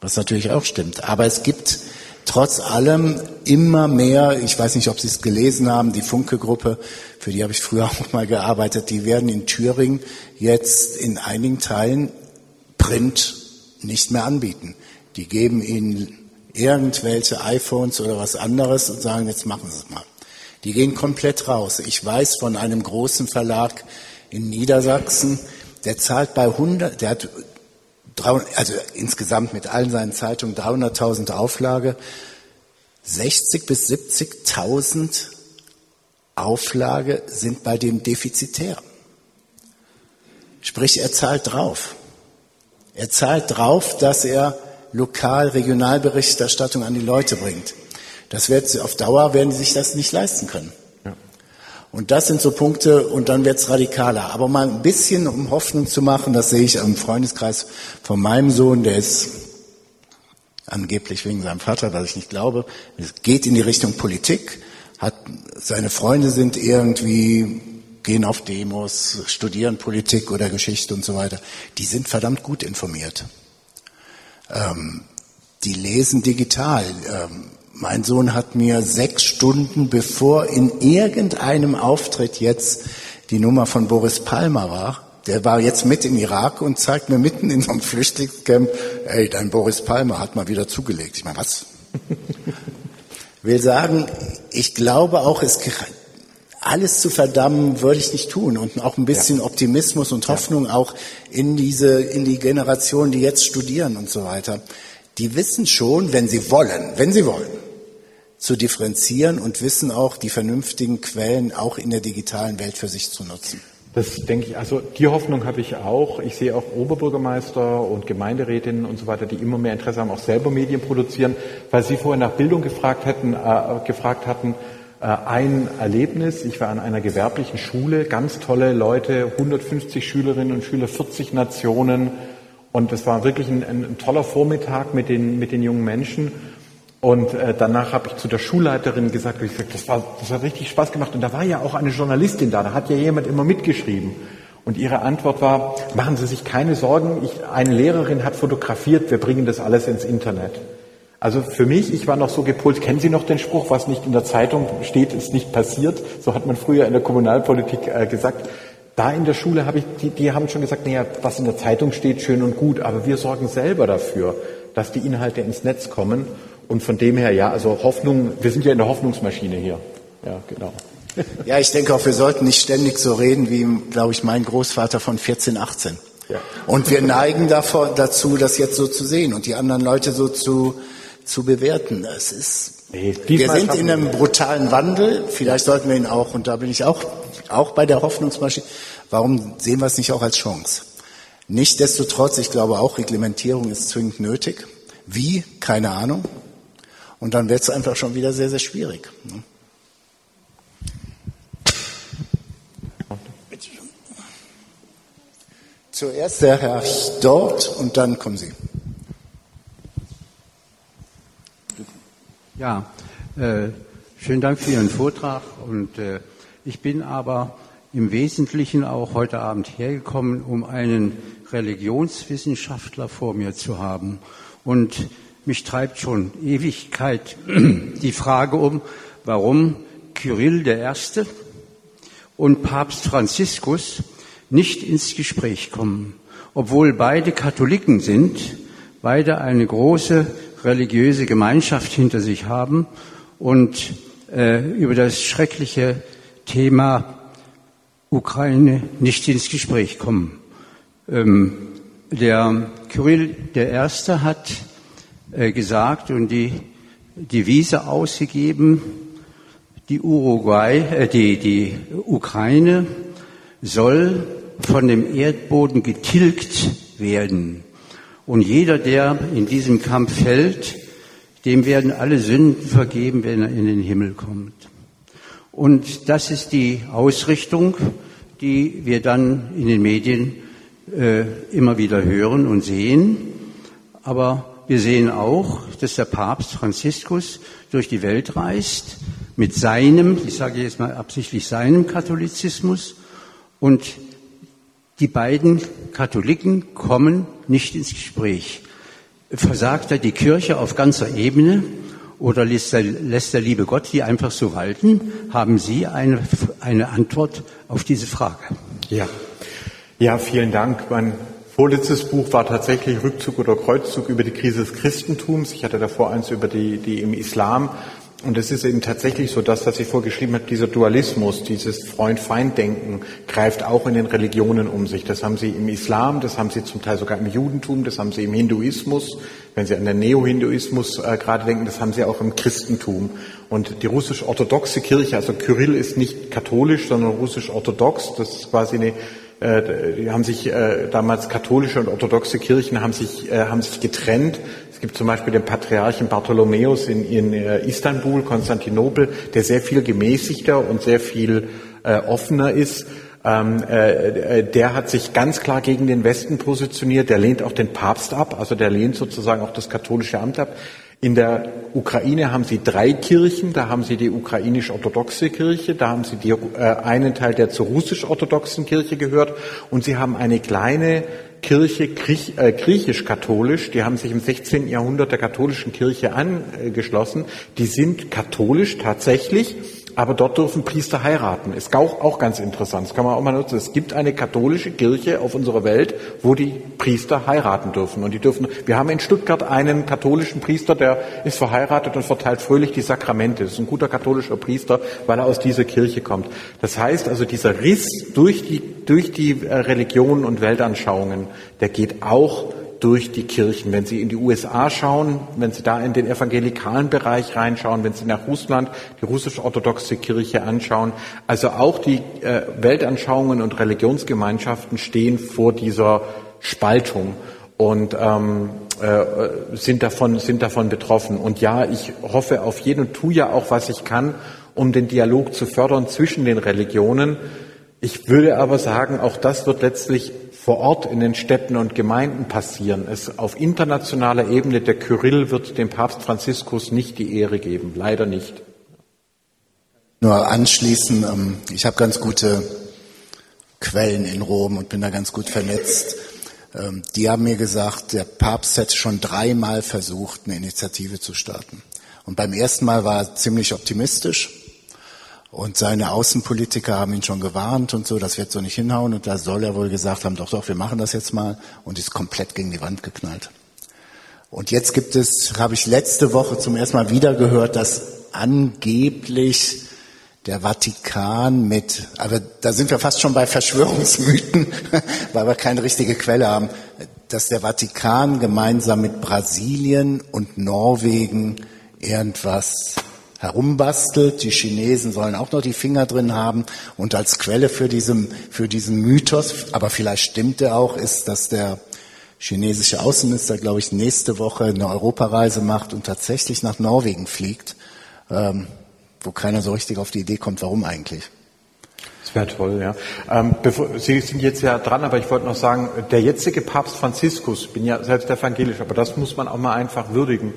Was natürlich auch stimmt. Aber es gibt trotz allem immer mehr, ich weiß nicht, ob Sie es gelesen haben, die Funke-Gruppe, für die habe ich früher auch mal gearbeitet, die werden in Thüringen jetzt in einigen Teilen Print nicht mehr anbieten. Die geben ihnen irgendwelche iPhones oder was anderes und sagen, jetzt machen Sie es mal. Die gehen komplett raus. Ich weiß von einem großen Verlag in Niedersachsen, der zahlt bei 100, der hat 300, also insgesamt mit allen seinen Zeitungen 300.000 Auflage, 60 bis 70.000 Auflage sind bei dem defizitär. Sprich, er zahlt drauf. Er zahlt drauf, dass er Lokal-, Regionalberichterstattung an die Leute bringt. Das wird sie auf Dauer werden sie sich das nicht leisten können. Und das sind so Punkte, und dann wird's radikaler. Aber mal ein bisschen, um Hoffnung zu machen, das sehe ich im Freundeskreis von meinem Sohn, der ist angeblich wegen seinem Vater, was ich nicht glaube, es geht in die Richtung Politik, hat, seine Freunde sind irgendwie, gehen auf Demos, studieren Politik oder Geschichte und so weiter. Die sind verdammt gut informiert. Ähm, die lesen digital. Ähm, mein Sohn hat mir sechs Stunden bevor in irgendeinem Auftritt jetzt die Nummer von Boris Palmer war, der war jetzt mit im Irak und zeigt mir mitten in so einem Flüchtlingscamp, ey, dein Boris Palmer hat mal wieder zugelegt. Ich meine, was? Will sagen, ich glaube auch, es alles zu verdammen würde ich nicht tun und auch ein bisschen ja. Optimismus und Hoffnung ja. auch in diese in die Generation, die jetzt studieren und so weiter. Die wissen schon, wenn sie wollen, wenn sie wollen, zu differenzieren und wissen auch, die vernünftigen Quellen auch in der digitalen Welt für sich zu nutzen. Das denke ich, also die Hoffnung habe ich auch. Ich sehe auch Oberbürgermeister und Gemeinderätinnen und so weiter, die immer mehr Interesse haben, auch selber Medien produzieren, weil Sie vorher nach Bildung gefragt hätten, äh, gefragt hatten. Äh, ein Erlebnis, ich war an einer gewerblichen Schule, ganz tolle Leute, 150 Schülerinnen und Schüler, 40 Nationen. Und es war wirklich ein, ein toller Vormittag mit den, mit den jungen Menschen. Und äh, danach habe ich zu der Schulleiterin gesagt, ich gesagt das, war, das hat richtig Spaß gemacht. Und da war ja auch eine Journalistin da, da hat ja jemand immer mitgeschrieben. Und ihre Antwort war, machen Sie sich keine Sorgen, ich, eine Lehrerin hat fotografiert, wir bringen das alles ins Internet. Also für mich, ich war noch so gepolt, kennen Sie noch den Spruch, was nicht in der Zeitung steht, ist nicht passiert. So hat man früher in der Kommunalpolitik äh, gesagt. Da in der Schule habe ich, die, die haben schon gesagt, naja, was in der Zeitung steht, schön und gut, aber wir sorgen selber dafür, dass die Inhalte ins Netz kommen. Und von dem her, ja, also Hoffnung, wir sind ja in der Hoffnungsmaschine hier. Ja, genau. Ja, ich denke auch, wir sollten nicht ständig so reden wie, glaube ich, mein Großvater von 14, 18. Ja. Und wir neigen davor, dazu, das jetzt so zu sehen und die anderen Leute so zu, zu bewerten. Es ist, nee, wir sind in einem brutalen Wandel. Vielleicht sollten wir ihn auch, und da bin ich auch, auch bei der Hoffnungsmaschine. Warum sehen wir es nicht auch als Chance? Nichtsdestotrotz, ich glaube auch, Reglementierung ist zwingend nötig. Wie? Keine Ahnung. Und dann wird es einfach schon wieder sehr, sehr schwierig. Ne? Zuerst der Herr dort und dann kommen Sie. Ja, äh, schönen Dank für Ihren Vortrag. Und äh, ich bin aber im Wesentlichen auch heute Abend hergekommen, um einen Religionswissenschaftler vor mir zu haben. Und mich treibt schon Ewigkeit die Frage um, warum Kyrill der Erste und Papst Franziskus nicht ins Gespräch kommen, obwohl beide Katholiken sind, beide eine große religiöse Gemeinschaft hinter sich haben und äh, über das schreckliche Thema Ukraine nicht ins Gespräch kommen. Ähm, der Kyrill der Erste hat äh, gesagt und die Devise ausgegeben, die Uruguay, äh, die, die Ukraine soll von dem Erdboden getilgt werden. Und jeder, der in diesem Kampf fällt, dem werden alle Sünden vergeben, wenn er in den Himmel kommt. Und das ist die Ausrichtung, die wir dann in den Medien äh, immer wieder hören und sehen. Aber wir sehen auch, dass der Papst Franziskus durch die Welt reist mit seinem, ich sage jetzt mal absichtlich seinem Katholizismus und die beiden Katholiken kommen nicht ins Gespräch. Versagt er die Kirche auf ganzer Ebene oder lässt der, lässt der liebe Gott die einfach so walten? Haben Sie eine, eine Antwort auf diese Frage? Ja. Ja, vielen Dank. Man Vorletztes Buch war tatsächlich Rückzug oder Kreuzzug über die Krise des Christentums. Ich hatte davor eins über die, die im Islam. Und es ist eben tatsächlich so, dass, was ich vorgeschrieben habe, dieser Dualismus, dieses Freund-Feind-Denken greift auch in den Religionen um sich. Das haben Sie im Islam, das haben Sie zum Teil sogar im Judentum, das haben Sie im Hinduismus. Wenn Sie an den Neo-Hinduismus äh, gerade denken, das haben Sie auch im Christentum. Und die russisch-orthodoxe Kirche, also Kyrill ist nicht katholisch, sondern russisch-orthodox. Das ist quasi eine äh, die haben sich äh, damals katholische und orthodoxe Kirchen haben sich, äh, haben sich getrennt. Es gibt zum Beispiel den Patriarchen Bartholomäus in, in äh, Istanbul, Konstantinopel, der sehr viel gemäßigter und sehr viel äh, offener ist. Ähm, äh, äh, der hat sich ganz klar gegen den Westen positioniert. Der lehnt auch den Papst ab, also der lehnt sozusagen auch das katholische Amt ab. In der Ukraine haben sie drei Kirchen. Da haben sie die ukrainisch-orthodoxe Kirche, da haben sie die, äh, einen Teil, der zur russisch-orthodoxen Kirche gehört, und sie haben eine kleine Kirche äh, griechisch-katholisch. Die haben sich im 16. Jahrhundert der katholischen Kirche angeschlossen. Die sind katholisch tatsächlich aber dort dürfen Priester heiraten. Ist auch, ganz interessant. Das kann man auch mal nutzen. Es gibt eine katholische Kirche auf unserer Welt, wo die Priester heiraten dürfen. Und die dürfen, wir haben in Stuttgart einen katholischen Priester, der ist verheiratet und verteilt fröhlich die Sakramente. Das ist ein guter katholischer Priester, weil er aus dieser Kirche kommt. Das heißt also, dieser Riss durch die, durch die äh, Religionen und Weltanschauungen, der geht auch durch die Kirchen. Wenn Sie in die USA schauen, wenn Sie da in den evangelikalen Bereich reinschauen, wenn Sie nach Russland die russisch-orthodoxe Kirche anschauen, also auch die äh, Weltanschauungen und Religionsgemeinschaften stehen vor dieser Spaltung und ähm, äh, sind davon sind davon betroffen. Und ja, ich hoffe auf jeden und tue ja auch, was ich kann, um den Dialog zu fördern zwischen den Religionen. Ich würde aber sagen, auch das wird letztlich vor Ort in den Städten und Gemeinden passieren. Es auf internationaler Ebene, der Kyrill wird dem Papst Franziskus nicht die Ehre geben, leider nicht. Nur anschließen, ähm, ich habe ganz gute Quellen in Rom und bin da ganz gut vernetzt. Ähm, die haben mir gesagt, der Papst hätte schon dreimal versucht, eine Initiative zu starten. Und beim ersten Mal war er ziemlich optimistisch. Und seine Außenpolitiker haben ihn schon gewarnt und so, das wird so nicht hinhauen. Und da soll er wohl gesagt haben, doch, doch, wir machen das jetzt mal. Und ist komplett gegen die Wand geknallt. Und jetzt gibt es, habe ich letzte Woche zum ersten Mal wieder gehört, dass angeblich der Vatikan mit, aber da sind wir fast schon bei Verschwörungsmythen, weil wir keine richtige Quelle haben, dass der Vatikan gemeinsam mit Brasilien und Norwegen irgendwas herumbastelt. Die Chinesen sollen auch noch die Finger drin haben. Und als Quelle für, diesem, für diesen Mythos, aber vielleicht stimmt er auch, ist, dass der chinesische Außenminister, glaube ich, nächste Woche eine Europareise macht und tatsächlich nach Norwegen fliegt, ähm, wo keiner so richtig auf die Idee kommt, warum eigentlich. Das wäre toll, ja. Ähm, bevor, Sie sind jetzt ja dran, aber ich wollte noch sagen, der jetzige Papst Franziskus, ich bin ja selbst evangelisch, aber das muss man auch mal einfach würdigen,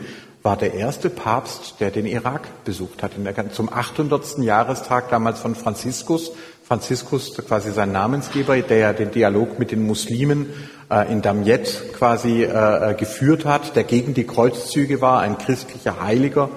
war der erste Papst, der den Irak besucht hat. Zum 800. Jahrestag damals von Franziskus. Franziskus, quasi sein Namensgeber, der ja den Dialog mit den Muslimen äh, in Damiette quasi äh, äh, geführt hat, der gegen die Kreuzzüge war, ein christlicher Heiliger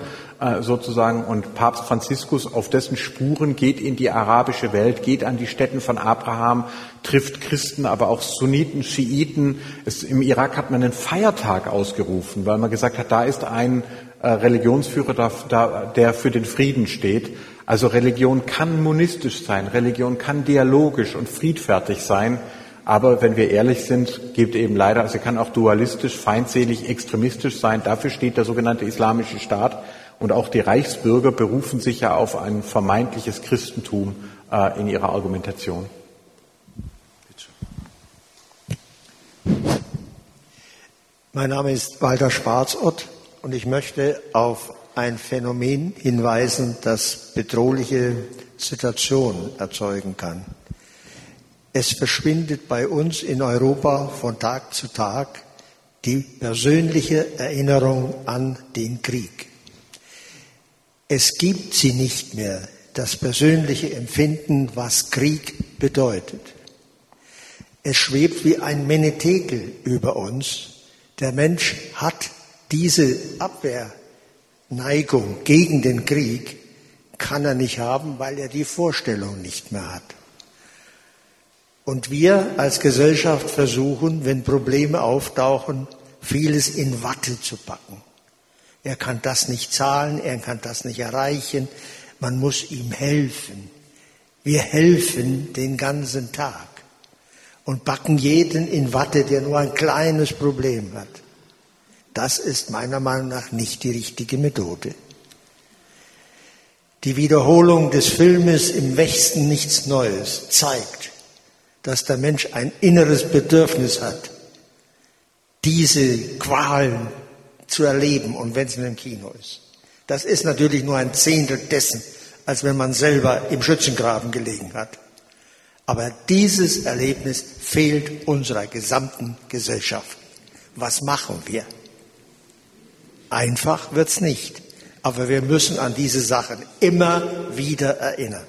sozusagen. Und Papst Franziskus auf dessen Spuren geht in die arabische Welt, geht an die Städten von Abraham, trifft Christen, aber auch Sunniten, Schiiten. Es, Im Irak hat man einen Feiertag ausgerufen, weil man gesagt hat, da ist ein äh, Religionsführer, da, da, der für den Frieden steht. Also Religion kann monistisch sein, Religion kann dialogisch und friedfertig sein. Aber wenn wir ehrlich sind, gibt eben leider, also kann auch dualistisch, feindselig, extremistisch sein. Dafür steht der sogenannte Islamische Staat. Und auch die Reichsbürger berufen sich ja auf ein vermeintliches Christentum äh, in ihrer Argumentation. Mein Name ist Walter Schwarzott und ich möchte auf ein Phänomen hinweisen, das bedrohliche Situationen erzeugen kann. Es verschwindet bei uns in Europa von Tag zu Tag die persönliche Erinnerung an den Krieg. Es gibt sie nicht mehr, das persönliche Empfinden, was Krieg bedeutet. Es schwebt wie ein Menetekel über uns. Der Mensch hat diese Abwehrneigung gegen den Krieg, kann er nicht haben, weil er die Vorstellung nicht mehr hat. Und wir als Gesellschaft versuchen, wenn Probleme auftauchen, vieles in Watte zu packen. Er kann das nicht zahlen, er kann das nicht erreichen. Man muss ihm helfen. Wir helfen den ganzen Tag und backen jeden in Watte, der nur ein kleines Problem hat. Das ist meiner Meinung nach nicht die richtige Methode. Die Wiederholung des Filmes im Westen nichts Neues zeigt, dass der Mensch ein inneres Bedürfnis hat, diese Qualen zu erleben und wenn es in einem Kino ist. Das ist natürlich nur ein Zehntel dessen, als wenn man selber im Schützengraben gelegen hat. Aber dieses Erlebnis fehlt unserer gesamten Gesellschaft. Was machen wir? Einfach wird's nicht. Aber wir müssen an diese Sachen immer wieder erinnern.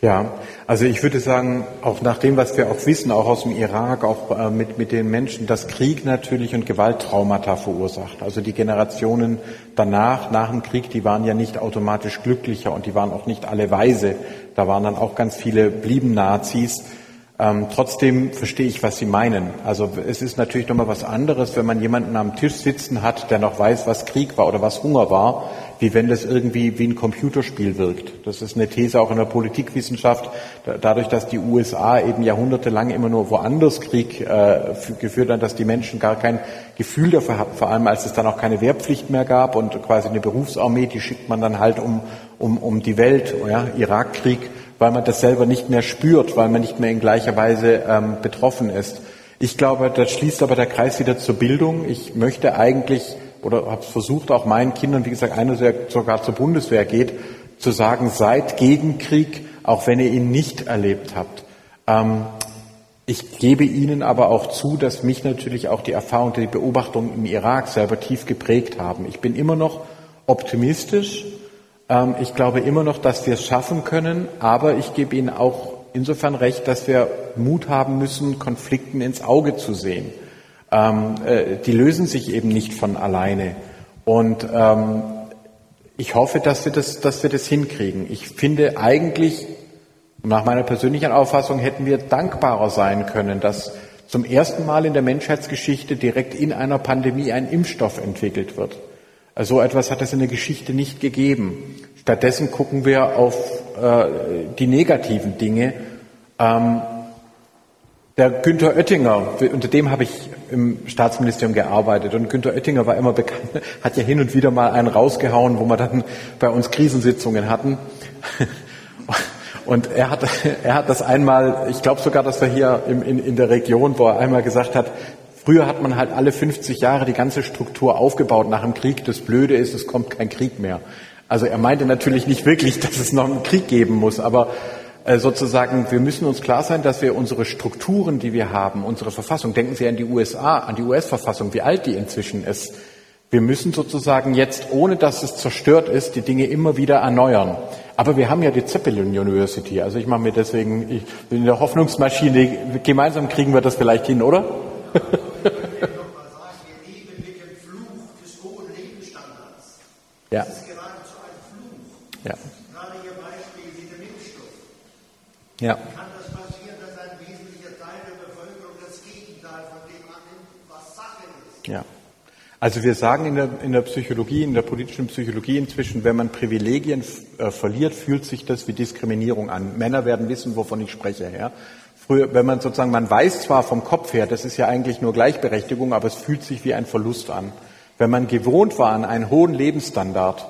Ja, also ich würde sagen, auch nach dem, was wir auch wissen, auch aus dem Irak, auch äh, mit, mit den Menschen, dass Krieg natürlich und Gewalttraumata verursacht. Also die Generationen danach, nach dem Krieg, die waren ja nicht automatisch glücklicher und die waren auch nicht alle weise. Da waren dann auch ganz viele blieben Nazis. Ähm, trotzdem verstehe ich, was Sie meinen. Also es ist natürlich nochmal was anderes, wenn man jemanden am Tisch sitzen hat, der noch weiß, was Krieg war oder was Hunger war, wie wenn das irgendwie wie ein Computerspiel wirkt. Das ist eine These auch in der Politikwissenschaft. Dadurch, dass die USA eben jahrhundertelang immer nur woanders Krieg äh, geführt haben, dass die Menschen gar kein Gefühl dafür hatten, vor allem als es dann auch keine Wehrpflicht mehr gab und quasi eine Berufsarmee, die schickt man dann halt um, um, um die Welt, ja, Irakkrieg weil man das selber nicht mehr spürt, weil man nicht mehr in gleicher Weise ähm, betroffen ist. Ich glaube, das schließt aber der Kreis wieder zur Bildung. Ich möchte eigentlich oder habe versucht, auch meinen Kindern, wie gesagt, einer der sogar zur Bundeswehr geht, zu sagen, seid gegen Krieg, auch wenn ihr ihn nicht erlebt habt. Ähm, ich gebe Ihnen aber auch zu, dass mich natürlich auch die Erfahrung, die Beobachtungen im Irak selber tief geprägt haben. Ich bin immer noch optimistisch ähm, ich glaube immer noch, dass wir es schaffen können, aber ich gebe Ihnen auch insofern recht, dass wir Mut haben müssen, Konflikten ins Auge zu sehen. Ähm, äh, die lösen sich eben nicht von alleine. Und ähm, ich hoffe, dass wir das, dass wir das hinkriegen. Ich finde eigentlich, nach meiner persönlichen Auffassung, hätten wir dankbarer sein können, dass zum ersten Mal in der Menschheitsgeschichte direkt in einer Pandemie ein Impfstoff entwickelt wird. So etwas hat es in der Geschichte nicht gegeben. Stattdessen gucken wir auf äh, die negativen Dinge. Ähm, der Günther Oettinger, unter dem habe ich im Staatsministerium gearbeitet und Günther Oettinger war immer bekannt, hat ja hin und wieder mal einen rausgehauen, wo wir dann bei uns Krisensitzungen hatten. Und er hat, er hat das einmal, ich glaube sogar, dass er hier im, in, in der Region, wo er einmal gesagt hat, Früher hat man halt alle 50 Jahre die ganze Struktur aufgebaut nach dem Krieg. Das Blöde ist, es kommt kein Krieg mehr. Also er meinte natürlich nicht wirklich, dass es noch einen Krieg geben muss, aber sozusagen, wir müssen uns klar sein, dass wir unsere Strukturen, die wir haben, unsere Verfassung, denken Sie an die USA, an die US-Verfassung, wie alt die inzwischen ist. Wir müssen sozusagen jetzt, ohne dass es zerstört ist, die Dinge immer wieder erneuern. Aber wir haben ja die Zeppelin University. Also ich mache mir deswegen, ich bin in der Hoffnungsmaschine, gemeinsam kriegen wir das vielleicht hin, oder? Ja. Das ist geradezu ein Fluch. Ja. Gerade Ihr Beispiel mit dem Impfstoff. Ja. Kann das passieren, dass ein wesentlicher Teil der Bevölkerung das Gegenteil von dem annimmt, was Sache ist? Ja. Also wir sagen in der, in der Psychologie, in der politischen Psychologie inzwischen, wenn man Privilegien äh, verliert, fühlt sich das wie Diskriminierung an. Männer werden wissen, wovon ich spreche. Ja? Früher, wenn man sozusagen, man weiß zwar vom Kopf her, das ist ja eigentlich nur Gleichberechtigung, aber es fühlt sich wie ein Verlust an. Wenn man gewohnt war an einen hohen Lebensstandard,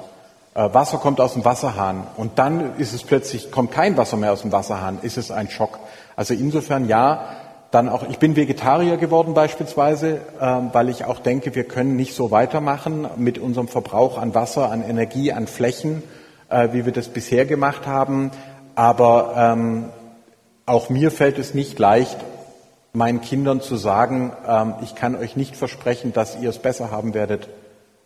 Wasser kommt aus dem Wasserhahn und dann ist es plötzlich, kommt kein Wasser mehr aus dem Wasserhahn, ist es ein Schock. Also insofern ja, dann auch, ich bin Vegetarier geworden beispielsweise, äh, weil ich auch denke, wir können nicht so weitermachen mit unserem Verbrauch an Wasser, an Energie, an Flächen, äh, wie wir das bisher gemacht haben. Aber ähm, auch mir fällt es nicht leicht, meinen Kindern zu sagen, ähm, ich kann euch nicht versprechen, dass ihr es besser haben werdet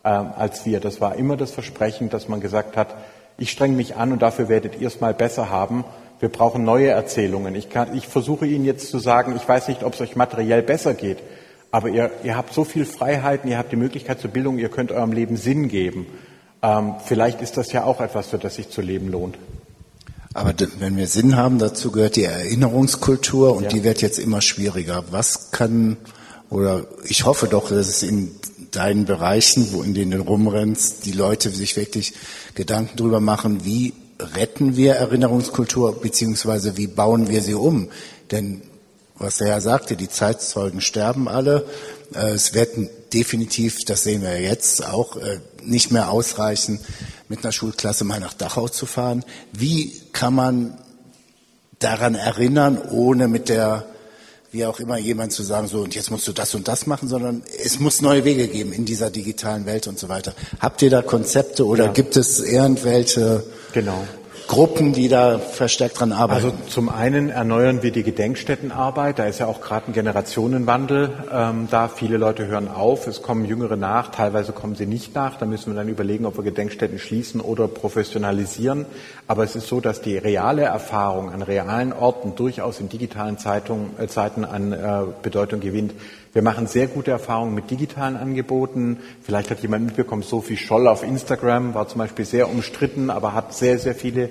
ähm, als wir. Das war immer das Versprechen, dass man gesagt hat, ich strenge mich an und dafür werdet ihr es mal besser haben. Wir brauchen neue Erzählungen. Ich, kann, ich versuche Ihnen jetzt zu sagen, ich weiß nicht, ob es euch materiell besser geht, aber ihr, ihr habt so viel Freiheiten, ihr habt die Möglichkeit zur Bildung, ihr könnt eurem Leben Sinn geben. Ähm, vielleicht ist das ja auch etwas, für das sich zu leben lohnt. Aber wenn wir Sinn haben, dazu gehört die Erinnerungskultur und ja. die wird jetzt immer schwieriger. Was kann, oder ich hoffe doch, dass es in deinen Bereichen, wo in denen du rumrennst, die Leute sich wirklich Gedanken drüber machen, wie retten wir Erinnerungskultur, beziehungsweise wie bauen wir sie um? Denn was der Herr sagte, die Zeitzeugen sterben alle. Äh, es wird definitiv, das sehen wir jetzt auch, äh, nicht mehr ausreichen, mit einer Schulklasse mal nach Dachau zu fahren. Wie kann man daran erinnern, ohne mit der, wie auch immer, jemand zu sagen, so, und jetzt musst du das und das machen, sondern es muss neue Wege geben in dieser digitalen Welt und so weiter. Habt ihr da Konzepte oder ja. gibt es irgendwelche genau. Gruppen, die da verstärkt dran arbeiten? Also zum einen erneuern wir die Gedenkstättenarbeit. Da ist ja auch gerade ein Generationenwandel ähm, da. Viele Leute hören auf, es kommen Jüngere nach, teilweise kommen sie nicht nach. Da müssen wir dann überlegen, ob wir Gedenkstätten schließen oder professionalisieren. Aber es ist so, dass die reale Erfahrung an realen Orten durchaus in digitalen Zeitungen, äh, Zeiten an äh, Bedeutung gewinnt. Wir machen sehr gute Erfahrungen mit digitalen Angeboten. Vielleicht hat jemand mitbekommen, Sophie Scholl auf Instagram war zum Beispiel sehr umstritten, aber hat sehr, sehr viele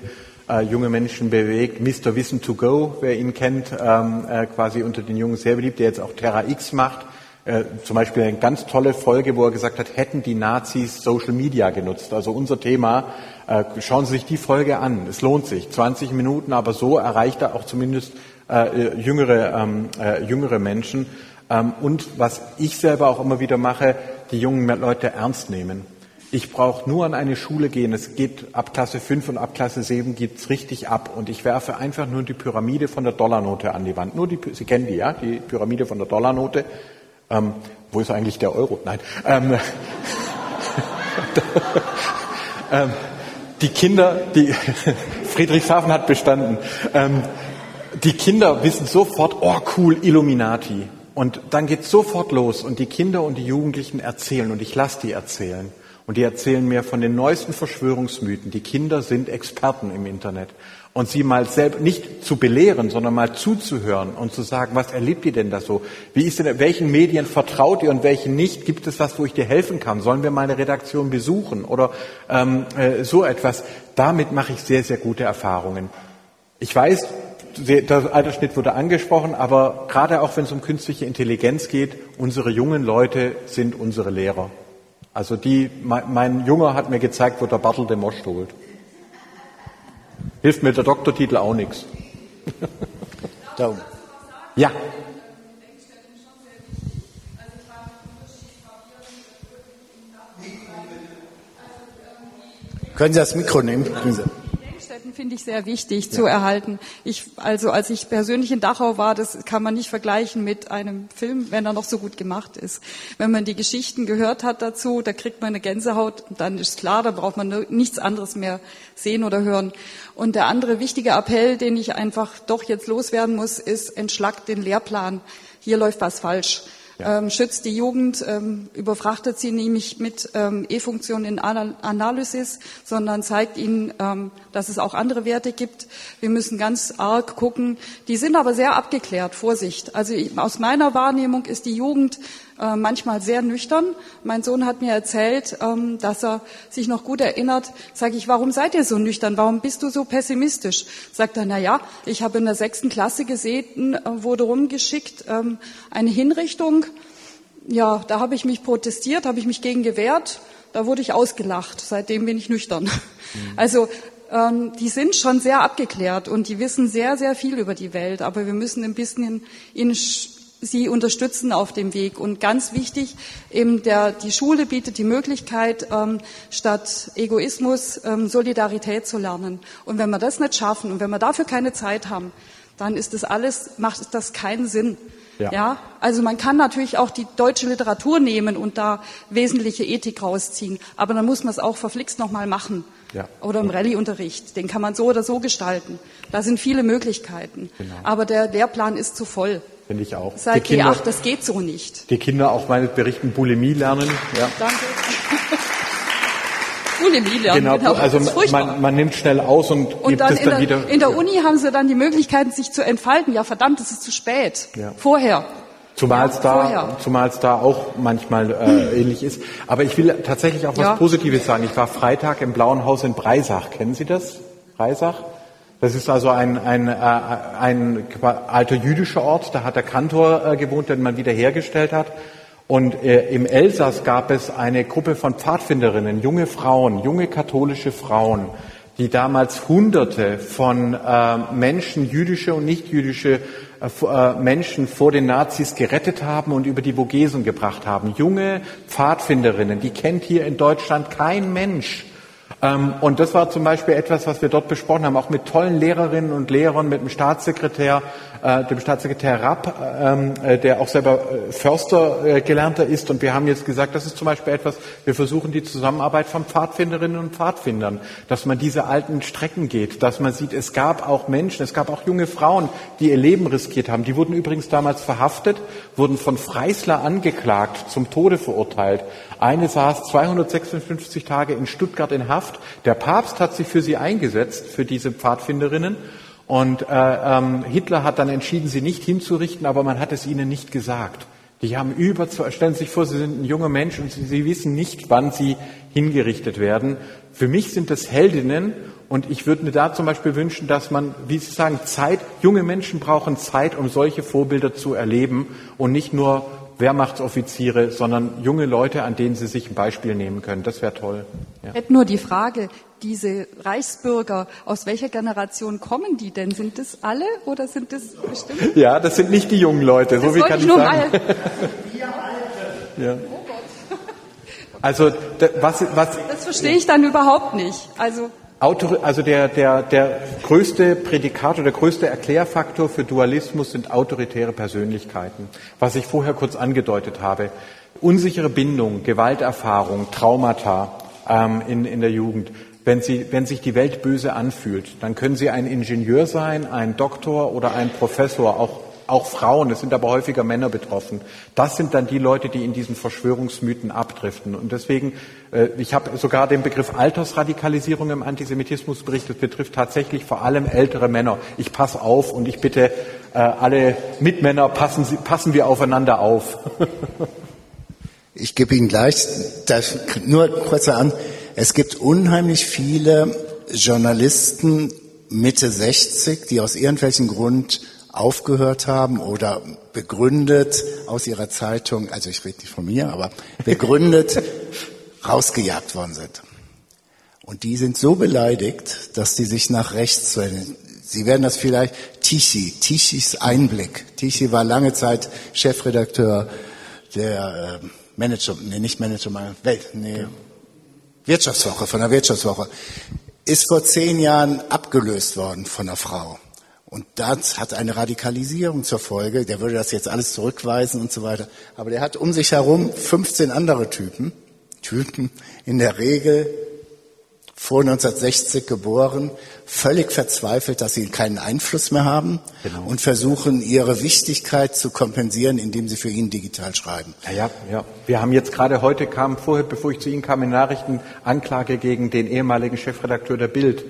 äh, junge Menschen bewegt. Mr. Wissen to Go, wer ihn kennt, ähm, äh, quasi unter den Jungen sehr beliebt, der jetzt auch Terra X macht. Äh, zum Beispiel eine ganz tolle Folge, wo er gesagt hat, hätten die Nazis Social Media genutzt. Also unser Thema, äh, schauen Sie sich die Folge an. Es lohnt sich. 20 Minuten, aber so erreicht er auch zumindest äh, jüngere, ähm, äh, jüngere Menschen. Ähm, und was ich selber auch immer wieder mache, die jungen Leute ernst nehmen. Ich brauche nur an eine Schule gehen. Es geht ab Klasse 5 und ab Klasse 7 geht's richtig ab. Und ich werfe einfach nur die Pyramide von der Dollarnote an die Wand. Nur die, Sie kennen die, ja? Die Pyramide von der Dollarnote. Ähm, wo ist eigentlich der Euro? Nein. Ähm, ähm, die Kinder, die Friedrichshafen hat bestanden. Ähm, die Kinder wissen sofort, oh cool, Illuminati. Und dann geht sofort los und die Kinder und die Jugendlichen erzählen und ich lasse die erzählen. Und die erzählen mir von den neuesten Verschwörungsmythen. Die Kinder sind Experten im Internet. Und sie mal selbst nicht zu belehren, sondern mal zuzuhören und zu sagen, was erlebt ihr denn da so? Wie ist denn, welchen Medien vertraut ihr und welchen nicht? Gibt es was, wo ich dir helfen kann? Sollen wir mal eine Redaktion besuchen oder ähm, äh, so etwas? Damit mache ich sehr, sehr gute Erfahrungen. Ich weiß, der Altersschnitt wurde angesprochen, aber gerade auch wenn es um künstliche Intelligenz geht, unsere jungen Leute sind unsere Lehrer. Also die, mein, mein Junger hat mir gezeigt, wo der Bartel den Most holt. Hilft mir der Doktortitel auch nichts. Ja. Können Sie das Mikro nehmen? Finde ich sehr wichtig ja. zu erhalten. Ich, also als ich persönlich in Dachau war, das kann man nicht vergleichen mit einem Film, wenn er noch so gut gemacht ist. Wenn man die Geschichten gehört hat dazu, da kriegt man eine Gänsehaut, dann ist klar, da braucht man nichts anderes mehr sehen oder hören. Und der andere wichtige Appell, den ich einfach doch jetzt loswerden muss, ist, entschlackt den Lehrplan. Hier läuft was falsch ja. ähm, schützt die Jugend, ähm, überfrachtet sie nämlich mit ähm, E-Funktionen in Analysis, sondern zeigt ihnen, ähm, dass es auch andere Werte gibt. Wir müssen ganz arg gucken. Die sind aber sehr abgeklärt. Vorsicht. Also aus meiner Wahrnehmung ist die Jugend äh, manchmal sehr nüchtern. Mein Sohn hat mir erzählt, ähm, dass er sich noch gut erinnert. Sage ich, warum seid ihr so nüchtern? Warum bist du so pessimistisch? Sagt er, na ja, ich habe in der sechsten Klasse gesehen, äh, wurde rumgeschickt, ähm, eine Hinrichtung. Ja, da habe ich mich protestiert, habe ich mich gegen gewehrt. Da wurde ich ausgelacht. Seitdem bin ich nüchtern. Mhm. Also ähm, die sind schon sehr abgeklärt und die wissen sehr, sehr viel über die Welt. Aber wir müssen ein bisschen ihnen sie unterstützen auf dem Weg. Und ganz wichtig, eben der, die Schule bietet die Möglichkeit, ähm, statt Egoismus ähm, Solidarität zu lernen. Und wenn wir das nicht schaffen und wenn wir dafür keine Zeit haben, dann ist das alles, macht das keinen Sinn. Ja. ja. also man kann natürlich auch die deutsche Literatur nehmen und da wesentliche Ethik rausziehen, aber dann muss man es auch verflixt nochmal machen. Ja. Oder im Rallye-Unterricht, den kann man so oder so gestalten. Da sind viele Möglichkeiten. Genau. Aber der Lehrplan ist zu voll. Finde ich auch. Seit Kinder, G8, das geht so nicht. Die Kinder auch meine berichten Bulimie lernen. Ja. Danke. Bulimie lernen. Genau, genau. also man, man, nimmt schnell aus und, und gibt dann es dann der, wieder. In der Uni haben sie dann die Möglichkeiten, sich zu entfalten. Ja, verdammt, es ist zu spät. Ja. Vorher. Zumal es da, zumal es da auch manchmal äh, ähnlich ist. Aber ich will tatsächlich auch was. Positives sagen. Ich war Freitag im Blauen Haus in Breisach. Kennen Sie das? Breisach? Das ist also ein, ein, äh, ein alter jüdischer Ort, da hat der Kantor äh, gewohnt, den man wiederhergestellt hat. Und äh, im Elsass gab es eine Gruppe von Pfadfinderinnen, junge Frauen, junge katholische Frauen, die damals Hunderte von äh, Menschen, jüdische und nichtjüdische Menschen vor den Nazis gerettet haben und über die Vogesen gebracht haben. Junge Pfadfinderinnen, die kennt hier in Deutschland kein Mensch. Ähm, und das war zum Beispiel etwas, was wir dort besprochen haben, auch mit tollen Lehrerinnen und Lehrern, mit dem Staatssekretär, äh, dem Staatssekretär Rapp, ähm, äh, der auch selber äh, Förster gelernter ist. Und wir haben jetzt gesagt, das ist zum Beispiel etwas, wir versuchen die Zusammenarbeit von Pfadfinderinnen und Pfadfindern, dass man diese alten Strecken geht, dass man sieht, es gab auch Menschen, es gab auch junge Frauen, die ihr Leben riskiert haben. Die wurden übrigens damals verhaftet, wurden von Freisler angeklagt, zum Tode verurteilt. Eine saß 256 Tage in Stuttgart in Haft. Der Papst hat sich für sie eingesetzt, für diese Pfadfinderinnen. Und äh, ähm, Hitler hat dann entschieden, sie nicht hinzurichten, aber man hat es ihnen nicht gesagt. Die haben über, stellen Sie sich vor, Sie sind ein junger Mensch und sie, sie wissen nicht, wann Sie hingerichtet werden. Für mich sind das Heldinnen und ich würde mir da zum Beispiel wünschen, dass man, wie Sie sagen, Zeit, junge Menschen brauchen Zeit, um solche Vorbilder zu erleben und nicht nur Wehrmachtsoffiziere, sondern junge Leute, an denen Sie sich ein Beispiel nehmen können. Das wäre toll. Ja. Ich hätte nur die Frage, diese Reichsbürger, aus welcher Generation kommen die denn? Sind das alle oder sind das bestimmt? Ja, das sind nicht die jungen Leute, so wie kann ich, sagen. ja. Also was, was Das verstehe ich dann überhaupt nicht. Also Autor, also der, der, der größte Prädikator, der größte Erklärfaktor für Dualismus sind autoritäre Persönlichkeiten. Was ich vorher kurz angedeutet habe. Unsichere Bindung, Gewalterfahrung, Traumata ähm, in, in der Jugend. Wenn, sie, wenn sich die Welt böse anfühlt, dann können Sie ein Ingenieur sein, ein Doktor oder ein Professor, auch auch Frauen, es sind aber häufiger Männer betroffen. Das sind dann die Leute, die in diesen Verschwörungsmythen abdriften. Und deswegen, äh, ich habe sogar den Begriff Altersradikalisierung im Antisemitismusbericht, das betrifft tatsächlich vor allem ältere Männer. Ich passe auf und ich bitte äh, alle Mitmänner, passen, Sie, passen wir aufeinander auf. ich gebe Ihnen gleich nur kurz an. Es gibt unheimlich viele Journalisten Mitte 60, die aus irgendwelchen Grund aufgehört haben oder begründet aus ihrer Zeitung, also ich rede nicht von mir, aber begründet rausgejagt worden sind. Und die sind so beleidigt, dass die sich nach rechts wenden. Sie werden das vielleicht Tichy, Tichys Einblick. Tichy war lange Zeit Chefredakteur der äh, Manager, nee, nicht Manager, Welt, nee, Wirtschaftswoche, von der Wirtschaftswoche. Ist vor zehn Jahren abgelöst worden von einer Frau. Und das hat eine Radikalisierung zur Folge. Der würde das jetzt alles zurückweisen und so weiter. Aber der hat um sich herum 15 andere Typen, Typen in der Regel vor 1960 geboren, völlig verzweifelt, dass sie keinen Einfluss mehr haben genau. und versuchen, ihre Wichtigkeit zu kompensieren, indem sie für ihn digital schreiben. Ja, ja, ja. Wir haben jetzt gerade heute kam vorher, bevor ich zu Ihnen kam, in Nachrichten Anklage gegen den ehemaligen Chefredakteur der Bild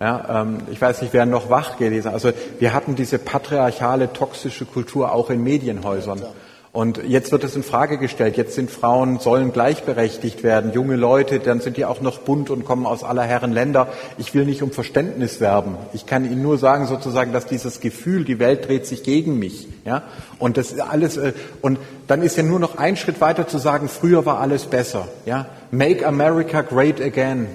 ja, ähm, ich weiß nicht, wer noch wach gelesen. Also wir hatten diese patriarchale, toxische Kultur auch in Medienhäusern. Und jetzt wird es in Frage gestellt. Jetzt sind Frauen, sollen gleichberechtigt werden, junge Leute, dann sind die auch noch bunt und kommen aus aller Herren Länder. Ich will nicht um Verständnis werben. Ich kann Ihnen nur sagen, sozusagen, dass dieses Gefühl, die Welt dreht sich gegen mich, ja. Und das alles, äh, und dann ist ja nur noch ein Schritt weiter zu sagen, früher war alles besser, ja. Make America great again.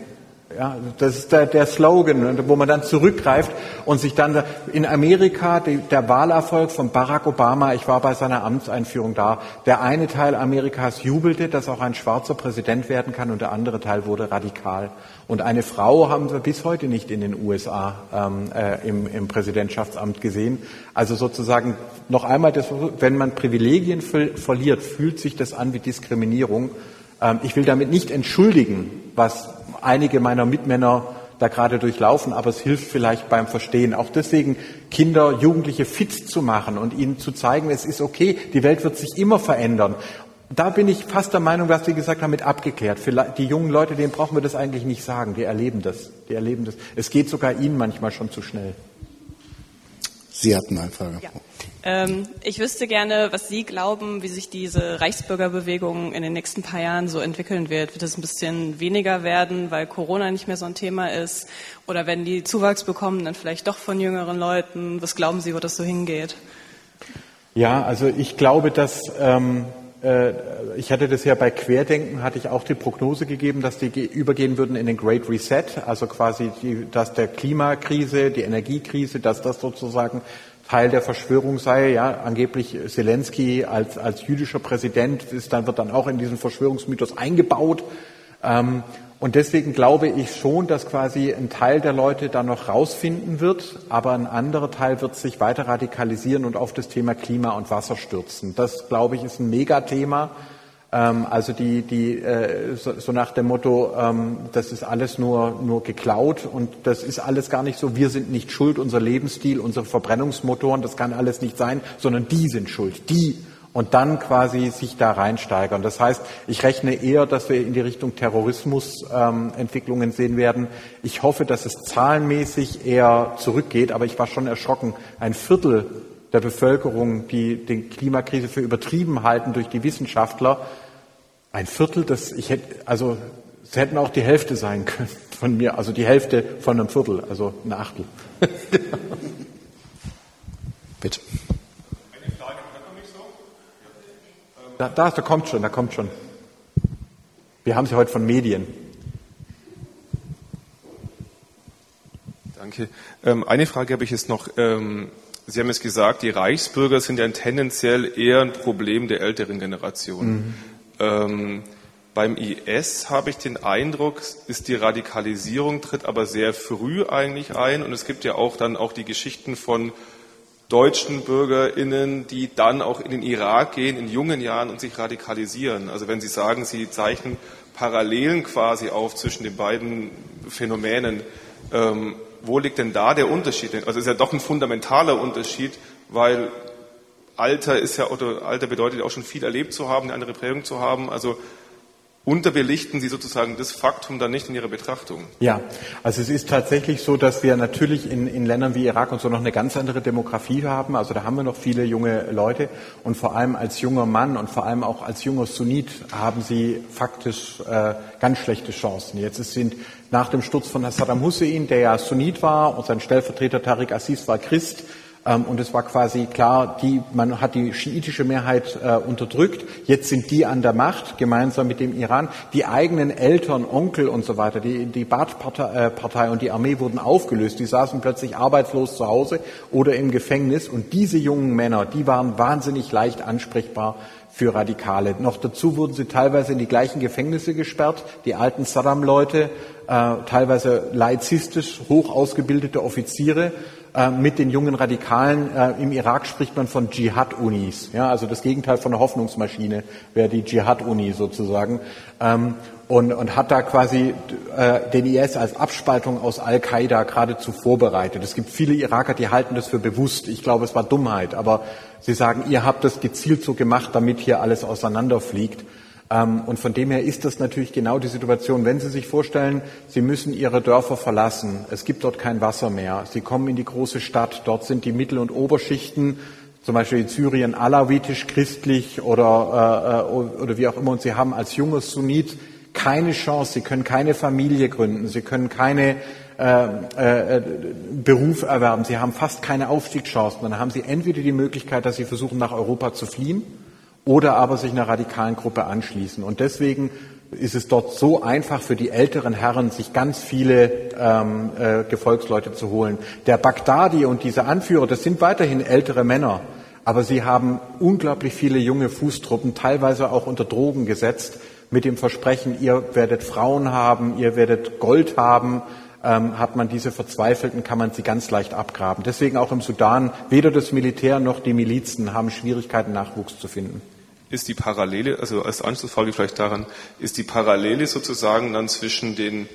Ja, das ist der, der Slogan, wo man dann zurückgreift und sich dann in Amerika die, der Wahlerfolg von Barack Obama, ich war bei seiner Amtseinführung da, der eine Teil Amerikas jubelte, dass auch ein schwarzer Präsident werden kann und der andere Teil wurde radikal. Und eine Frau haben wir bis heute nicht in den USA ähm, äh, im, im Präsidentschaftsamt gesehen. Also sozusagen noch einmal, das, wenn man Privilegien verliert, fühlt sich das an wie Diskriminierung. Ähm, ich will damit nicht entschuldigen, was einige meiner Mitmänner da gerade durchlaufen, aber es hilft vielleicht beim Verstehen. Auch deswegen Kinder, Jugendliche fit zu machen und ihnen zu zeigen, es ist okay, die Welt wird sich immer verändern. Da bin ich fast der Meinung, was Sie gesagt haben, mit abgeklärt. Vielleicht die jungen Leute, denen brauchen wir das eigentlich nicht sagen. Die erleben das. Die erleben das. Es geht sogar ihnen manchmal schon zu schnell. Sie hatten eine Frage. Ja. Ähm, ich wüsste gerne, was Sie glauben, wie sich diese Reichsbürgerbewegung in den nächsten paar Jahren so entwickeln wird. Wird es ein bisschen weniger werden, weil Corona nicht mehr so ein Thema ist? Oder wenn die Zuwachs bekommen, dann vielleicht doch von jüngeren Leuten? Was glauben Sie, wo das so hingeht? Ja, also ich glaube, dass ähm, äh, ich hatte das ja bei Querdenken, hatte ich auch die Prognose gegeben, dass die übergehen würden in den Great Reset, also quasi, die, dass der Klimakrise, die Energiekrise, dass das sozusagen Teil der Verschwörung sei. Ja, angeblich Zelensky als, als jüdischer Präsident ist dann, wird dann auch in diesen Verschwörungsmythos eingebaut. Ähm, Und deswegen glaube ich schon, dass quasi ein Teil der Leute da noch rausfinden wird, aber ein anderer Teil wird sich weiter radikalisieren und auf das Thema Klima und Wasser stürzen. Das, glaube ich, ist ein Megathema. Ähm, also die, die äh, so, nach dem Motto, ähm, das ist alles nur, nur geklaut und das ist alles gar nicht so. Wir sind nicht schuld, unser Lebensstil, unsere Verbrennungsmotoren, das kann alles nicht sein, sondern die sind schuld. Die und dann quasi sich da reinsteigern. Das heißt, ich rechne eher, dass wir in die Richtung Terrorismusentwicklungen ähm, sehen werden. Ich hoffe, dass es zahlenmäßig eher zurückgeht, aber ich war schon erschrocken. Ein Viertel der Bevölkerung, die die Klimakrise für übertrieben halten durch die Wissenschaftler, ein Viertel, das ich hätte, also es hätten auch die Hälfte sein können von mir, also die Hälfte von einem Viertel, also ein Achtel. Bitte. Da, da, da kommt schon, da kommt schon. Wir haben sie heute von Medien. Danke. Ähm, eine Frage habe ich jetzt noch. Ähm, Sie haben es gesagt, die Reichsbürger sind ja tendenziell eher ein Problem der älteren Generation. Mhm. Ähm, beim IS habe ich den Eindruck, ist die Radikalisierung tritt aber sehr früh eigentlich ein und es gibt ja auch dann auch die Geschichten von deutschen BürgerInnen, die dann auch in den Irak gehen in jungen Jahren und sich radikalisieren. Also wenn Sie sagen, Sie zeichnen Parallelen quasi auf zwischen den beiden Phänomenen, ähm, wo liegt denn da der Unterschied? Also es ist ja doch ein fundamentaler Unterschied, weil Alter ist ja, oder Alter bedeutet ja auch schon viel erlebt zu haben, eine andere Prägung zu haben. Also unterbelichten Sie sozusagen das Faktum dann nicht in Ihrer Betrachtung? Ja, also es ist tatsächlich so, dass wir natürlich in, in Ländern wie Irak und so noch eine ganz andere Demografie haben. Also da haben wir noch viele junge Leute und vor allem als junger Mann und vor allem auch als junger Sunnit haben sie faktisch äh, ganz schlechte Chancen. Jetzt sind nach dem Sturz von Saddam Hussein, der ja Sunnit war und sein Stellvertreter Tariq Aziz war Christ, und es war quasi klar, die, man hat die schiitische Mehrheit äh, unterdrückt. Jetzt sind die an der Macht, gemeinsam mit dem Iran. Die eigenen Eltern, Onkel und so weiter, die, die Baath-Partei äh, und die Armee wurden aufgelöst. Die saßen plötzlich arbeitslos zu Hause oder im Gefängnis. Und diese jungen Männer, die waren wahnsinnig leicht ansprechbar für Radikale. Noch dazu wurden sie teilweise in die gleichen Gefängnisse gesperrt, die alten Saddam-Leute, äh, teilweise laizistisch hoch ausgebildete Offiziere äh, mit den jungen Radikalen. Äh, Im Irak spricht man von Dschihad-Unis. Ja, also das Gegenteil von einer Hoffnungsmaschine wäre die Dschihad-Uni sozusagen. Ähm, und, und hat da quasi äh, den IS als Abspaltung aus Al-Qaida geradezu vorbereitet. Es gibt viele Iraker, die halten das für bewusst. Ich glaube, es war Dummheit. Aber sie sagen, ihr habt das gezielt so gemacht, damit hier alles auseinanderfliegt. Ähm, und von dem her ist das natürlich genau die Situation. Wenn Sie sich vorstellen, Sie müssen Ihre Dörfer verlassen, es gibt dort kein Wasser mehr, Sie kommen in die große Stadt, dort sind die Mittel- und Oberschichten, zum Beispiel in Syrien alawitisch, christlich oder, äh, äh, oder wie auch immer, und Sie haben als junger Sunnit keine Chance, Sie können keine Familie gründen, Sie können keine äh, äh, Beruf erwerben, Sie haben fast keine Aufstiegschancen. Dann haben Sie entweder die Möglichkeit, dass Sie versuchen, nach Europa zu fliehen, oder aber sich einer radikalen Gruppe anschließen. Und deswegen ist es dort so einfach für die älteren Herren, sich ganz viele ähm, äh, Gefolgsleute zu holen. Der Bagdadi und diese Anführer, das sind weiterhin ältere Männer, aber sie haben unglaublich viele junge Fußtruppen, teilweise auch unter Drogen gesetzt, mit dem Versprechen, ihr werdet Frauen haben, ihr werdet Gold haben, ähm, hat man diese Verzweifelten, kann man sie ganz leicht abgraben. Deswegen auch im Sudan, weder das Militär noch die Milizen haben Schwierigkeiten, Nachwuchs zu finden ist die Parallele, also als Anschlussfrage vielleicht daran, ist die Parallele sozusagen dann zwischen den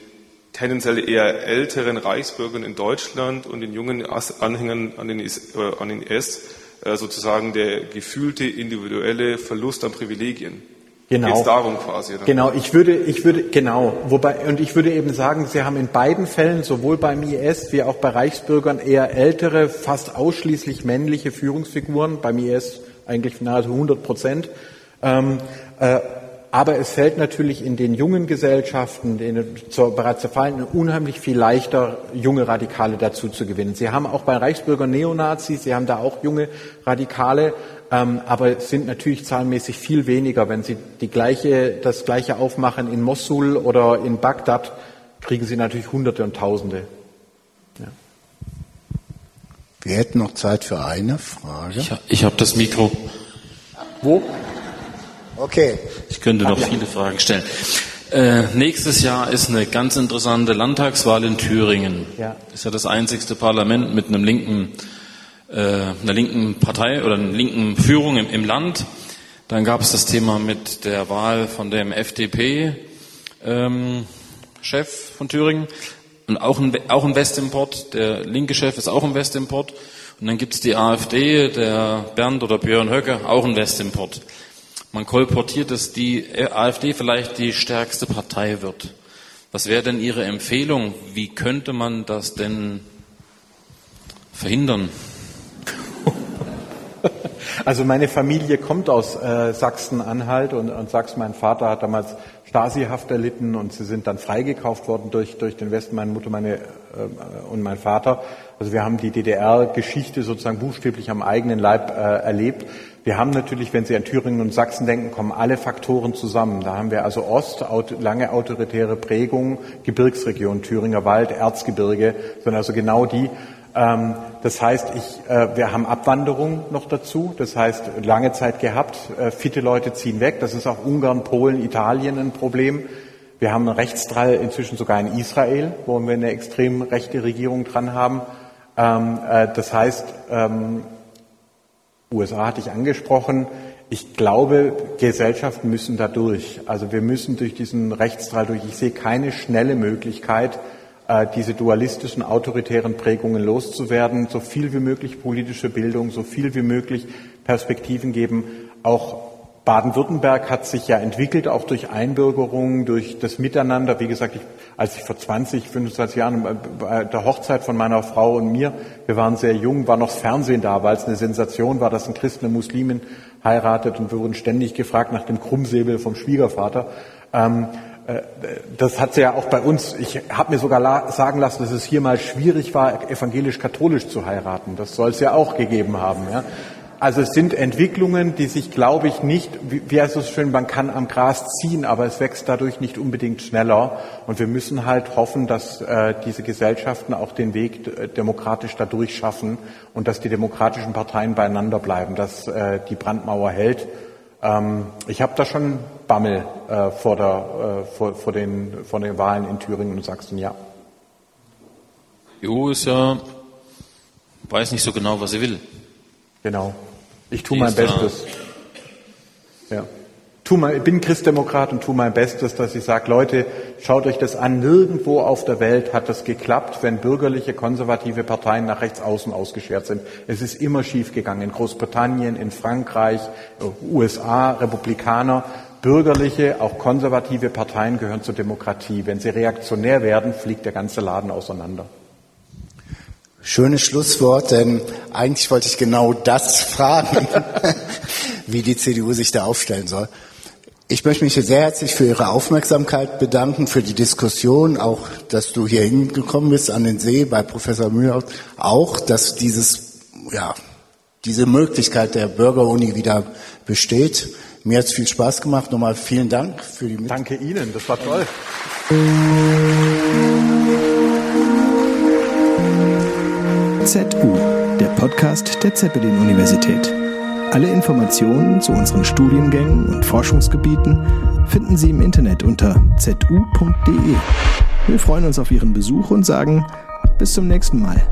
tendenziell eher älteren Reichsbürgern in Deutschland und den jungen Anhängern an den, IS, äh, an den IS äh, sozusagen der gefühlte individuelle Verlust an Privilegien. Genau. Geht's darum quasi. Oder? Genau, ich würde, ich würde, genau, wobei, und ich würde eben sagen, Sie haben in beiden Fällen, sowohl beim IS wie auch bei Reichsbürgern, eher ältere, fast ausschließlich männliche Führungsfiguren, beim IS eigentlich nahezu 100 Prozent. Ähm, äh, aber es fällt natürlich in den jungen Gesellschaften, denen zur, bereits zerfallen, unheimlich viel leichter, junge Radikale dazu zu gewinnen. Sie haben auch bei Reichsbürgern Neonazis, Sie haben da auch junge Radikale, ähm, aber sind natürlich zahlenmäßig viel weniger. Wenn Sie die gleiche, das gleiche aufmachen in Mosul oder in Bagdad, kriegen Sie natürlich Hunderte und Tausende. Wir hätten noch Zeit für eine Frage. Ich, ich habe das Mikro. Wo? Okay. Ich könnte noch viele Fragen stellen. Äh, nächstes Jahr ist eine ganz interessante Landtagswahl in Thüringen. Ja. Ist ja das einzigste Parlament mit einem linken, äh, einer linken Partei oder einer linken Führung im, im Land. Dann gab es das Thema mit der Wahl von dem FDP ähm, Chef von Thüringen und auch ein, auch ein Westimport. Der linke Chef ist auch ein Westimport. Und dann gibt's die AfD, der Bernd oder Björn Höcke, auch ein Westimport. Man kolportiert, dass die AfD vielleicht die stärkste Partei wird. Was wäre denn Ihre Empfehlung? Wie könnte man das denn verhindern? Also meine Familie kommt aus äh, Sachsen-Anhalt und, und Sachsen. Mein Vater hat damals Stasi-Haft erlitten und sie sind dann freigekauft worden durch, durch den Westen, meine Mutter meine, äh, und mein Vater. Also wir haben die DDR-Geschichte sozusagen buchstäblich am eigenen Leib äh, erlebt. Wir haben natürlich, wenn Sie an Thüringen und Sachsen denken, kommen alle Faktoren zusammen. Da haben wir also Ost, lange autoritäre Prägung, Gebirgsregion, Thüringer Wald, Erzgebirge, sind also genau die. Ähm, das heißt, ich, äh, wir haben Abwanderung noch dazu. Das heißt, lange Zeit gehabt, äh, fitte Leute ziehen weg. Das ist auch Ungarn, Polen, Italien ein Problem. Wir haben einen Rechtsdrall inzwischen sogar in Israel, wo wir eine extrem rechte Regierung dran haben. Ähm, äh, das heißt, ähm, USA hatte ich angesprochen. Ich glaube, Gesellschaften müssen da durch. Also wir müssen durch diesen Rechtsdrall durch. Ich sehe keine schnelle Möglichkeit, diese dualistischen, autoritären Prägungen loszuwerden. So viel wie möglich politische Bildung, so viel wie möglich Perspektiven geben. Auch Baden-Württemberg hat sich ja entwickelt, auch durch Einbürgerungen, durch das Miteinander. Wie gesagt, ich, als ich vor 20, 25 Jahren bei der Hochzeit von meiner Frau und mir, wir waren sehr jung, war noch das Fernsehen da, weil es eine Sensation war, dass ein Christ eine Muslimin heiratet und wir wurden ständig gefragt nach dem Krummsäbel vom Schwiegervater. Ähm, äh, das hat sie ja auch bei uns, ich habe mir sogar sagen lassen, dass es hier mal schwierig war, evangelisch-katholisch zu heiraten. Das soll es ja auch gegeben haben. Ja. Also es sind Entwicklungen, die sich, glaube ich, nicht, wie heißt es schön, man kann am Gras ziehen, aber es wächst dadurch nicht unbedingt schneller. Und wir müssen halt hoffen, dass äh, diese Gesellschaften auch den Weg äh, demokratisch dadurch schaffen und dass die demokratischen Parteien beieinander bleiben, dass äh, die Brandmauer hält. Ähm, ich habe da schon Bammel äh, vor, der, äh, vor, vor, den, vor den Wahlen in Thüringen und Sachsen, ja. Die EU ist ja, weiß nicht so genau, was sie will. Genau. Ich tue mein Bestes. Ja. Tu mein, ich bin Christdemokrat und tue mein Bestes, dass ich sage, Leute, schaut euch das an. Nirgendwo auf der Welt hat das geklappt, wenn bürgerliche, konservative Parteien nach rechts außen ausgeschert sind. Es ist immer schiefgegangen. In Großbritannien, in Frankreich, USA, Republikaner. Bürgerliche, auch konservative Parteien gehören zur Demokratie. Wenn sie reaktionär werden, fliegt der ganze Laden auseinander. Schönes Schlusswort, denn eigentlich wollte ich genau das fragen, wie die CDU sich da aufstellen soll. Ich möchte mich sehr herzlich für Ihre Aufmerksamkeit bedanken, für die Diskussion, auch, dass du hier hingekommen bist an den See bei Professor Mühlhaus, auch, dass dieses, ja, diese Möglichkeit der Bürgeruni wieder besteht. Mir hat es viel Spaß gemacht. Nochmal vielen Dank für die Mit Danke Ihnen, das war toll. ZU, der Podcast der Zeppelin-Universität. Alle Informationen zu unseren Studiengängen und Forschungsgebieten finden Sie im Internet unter zu.de. Wir freuen uns auf Ihren Besuch und sagen bis zum nächsten Mal.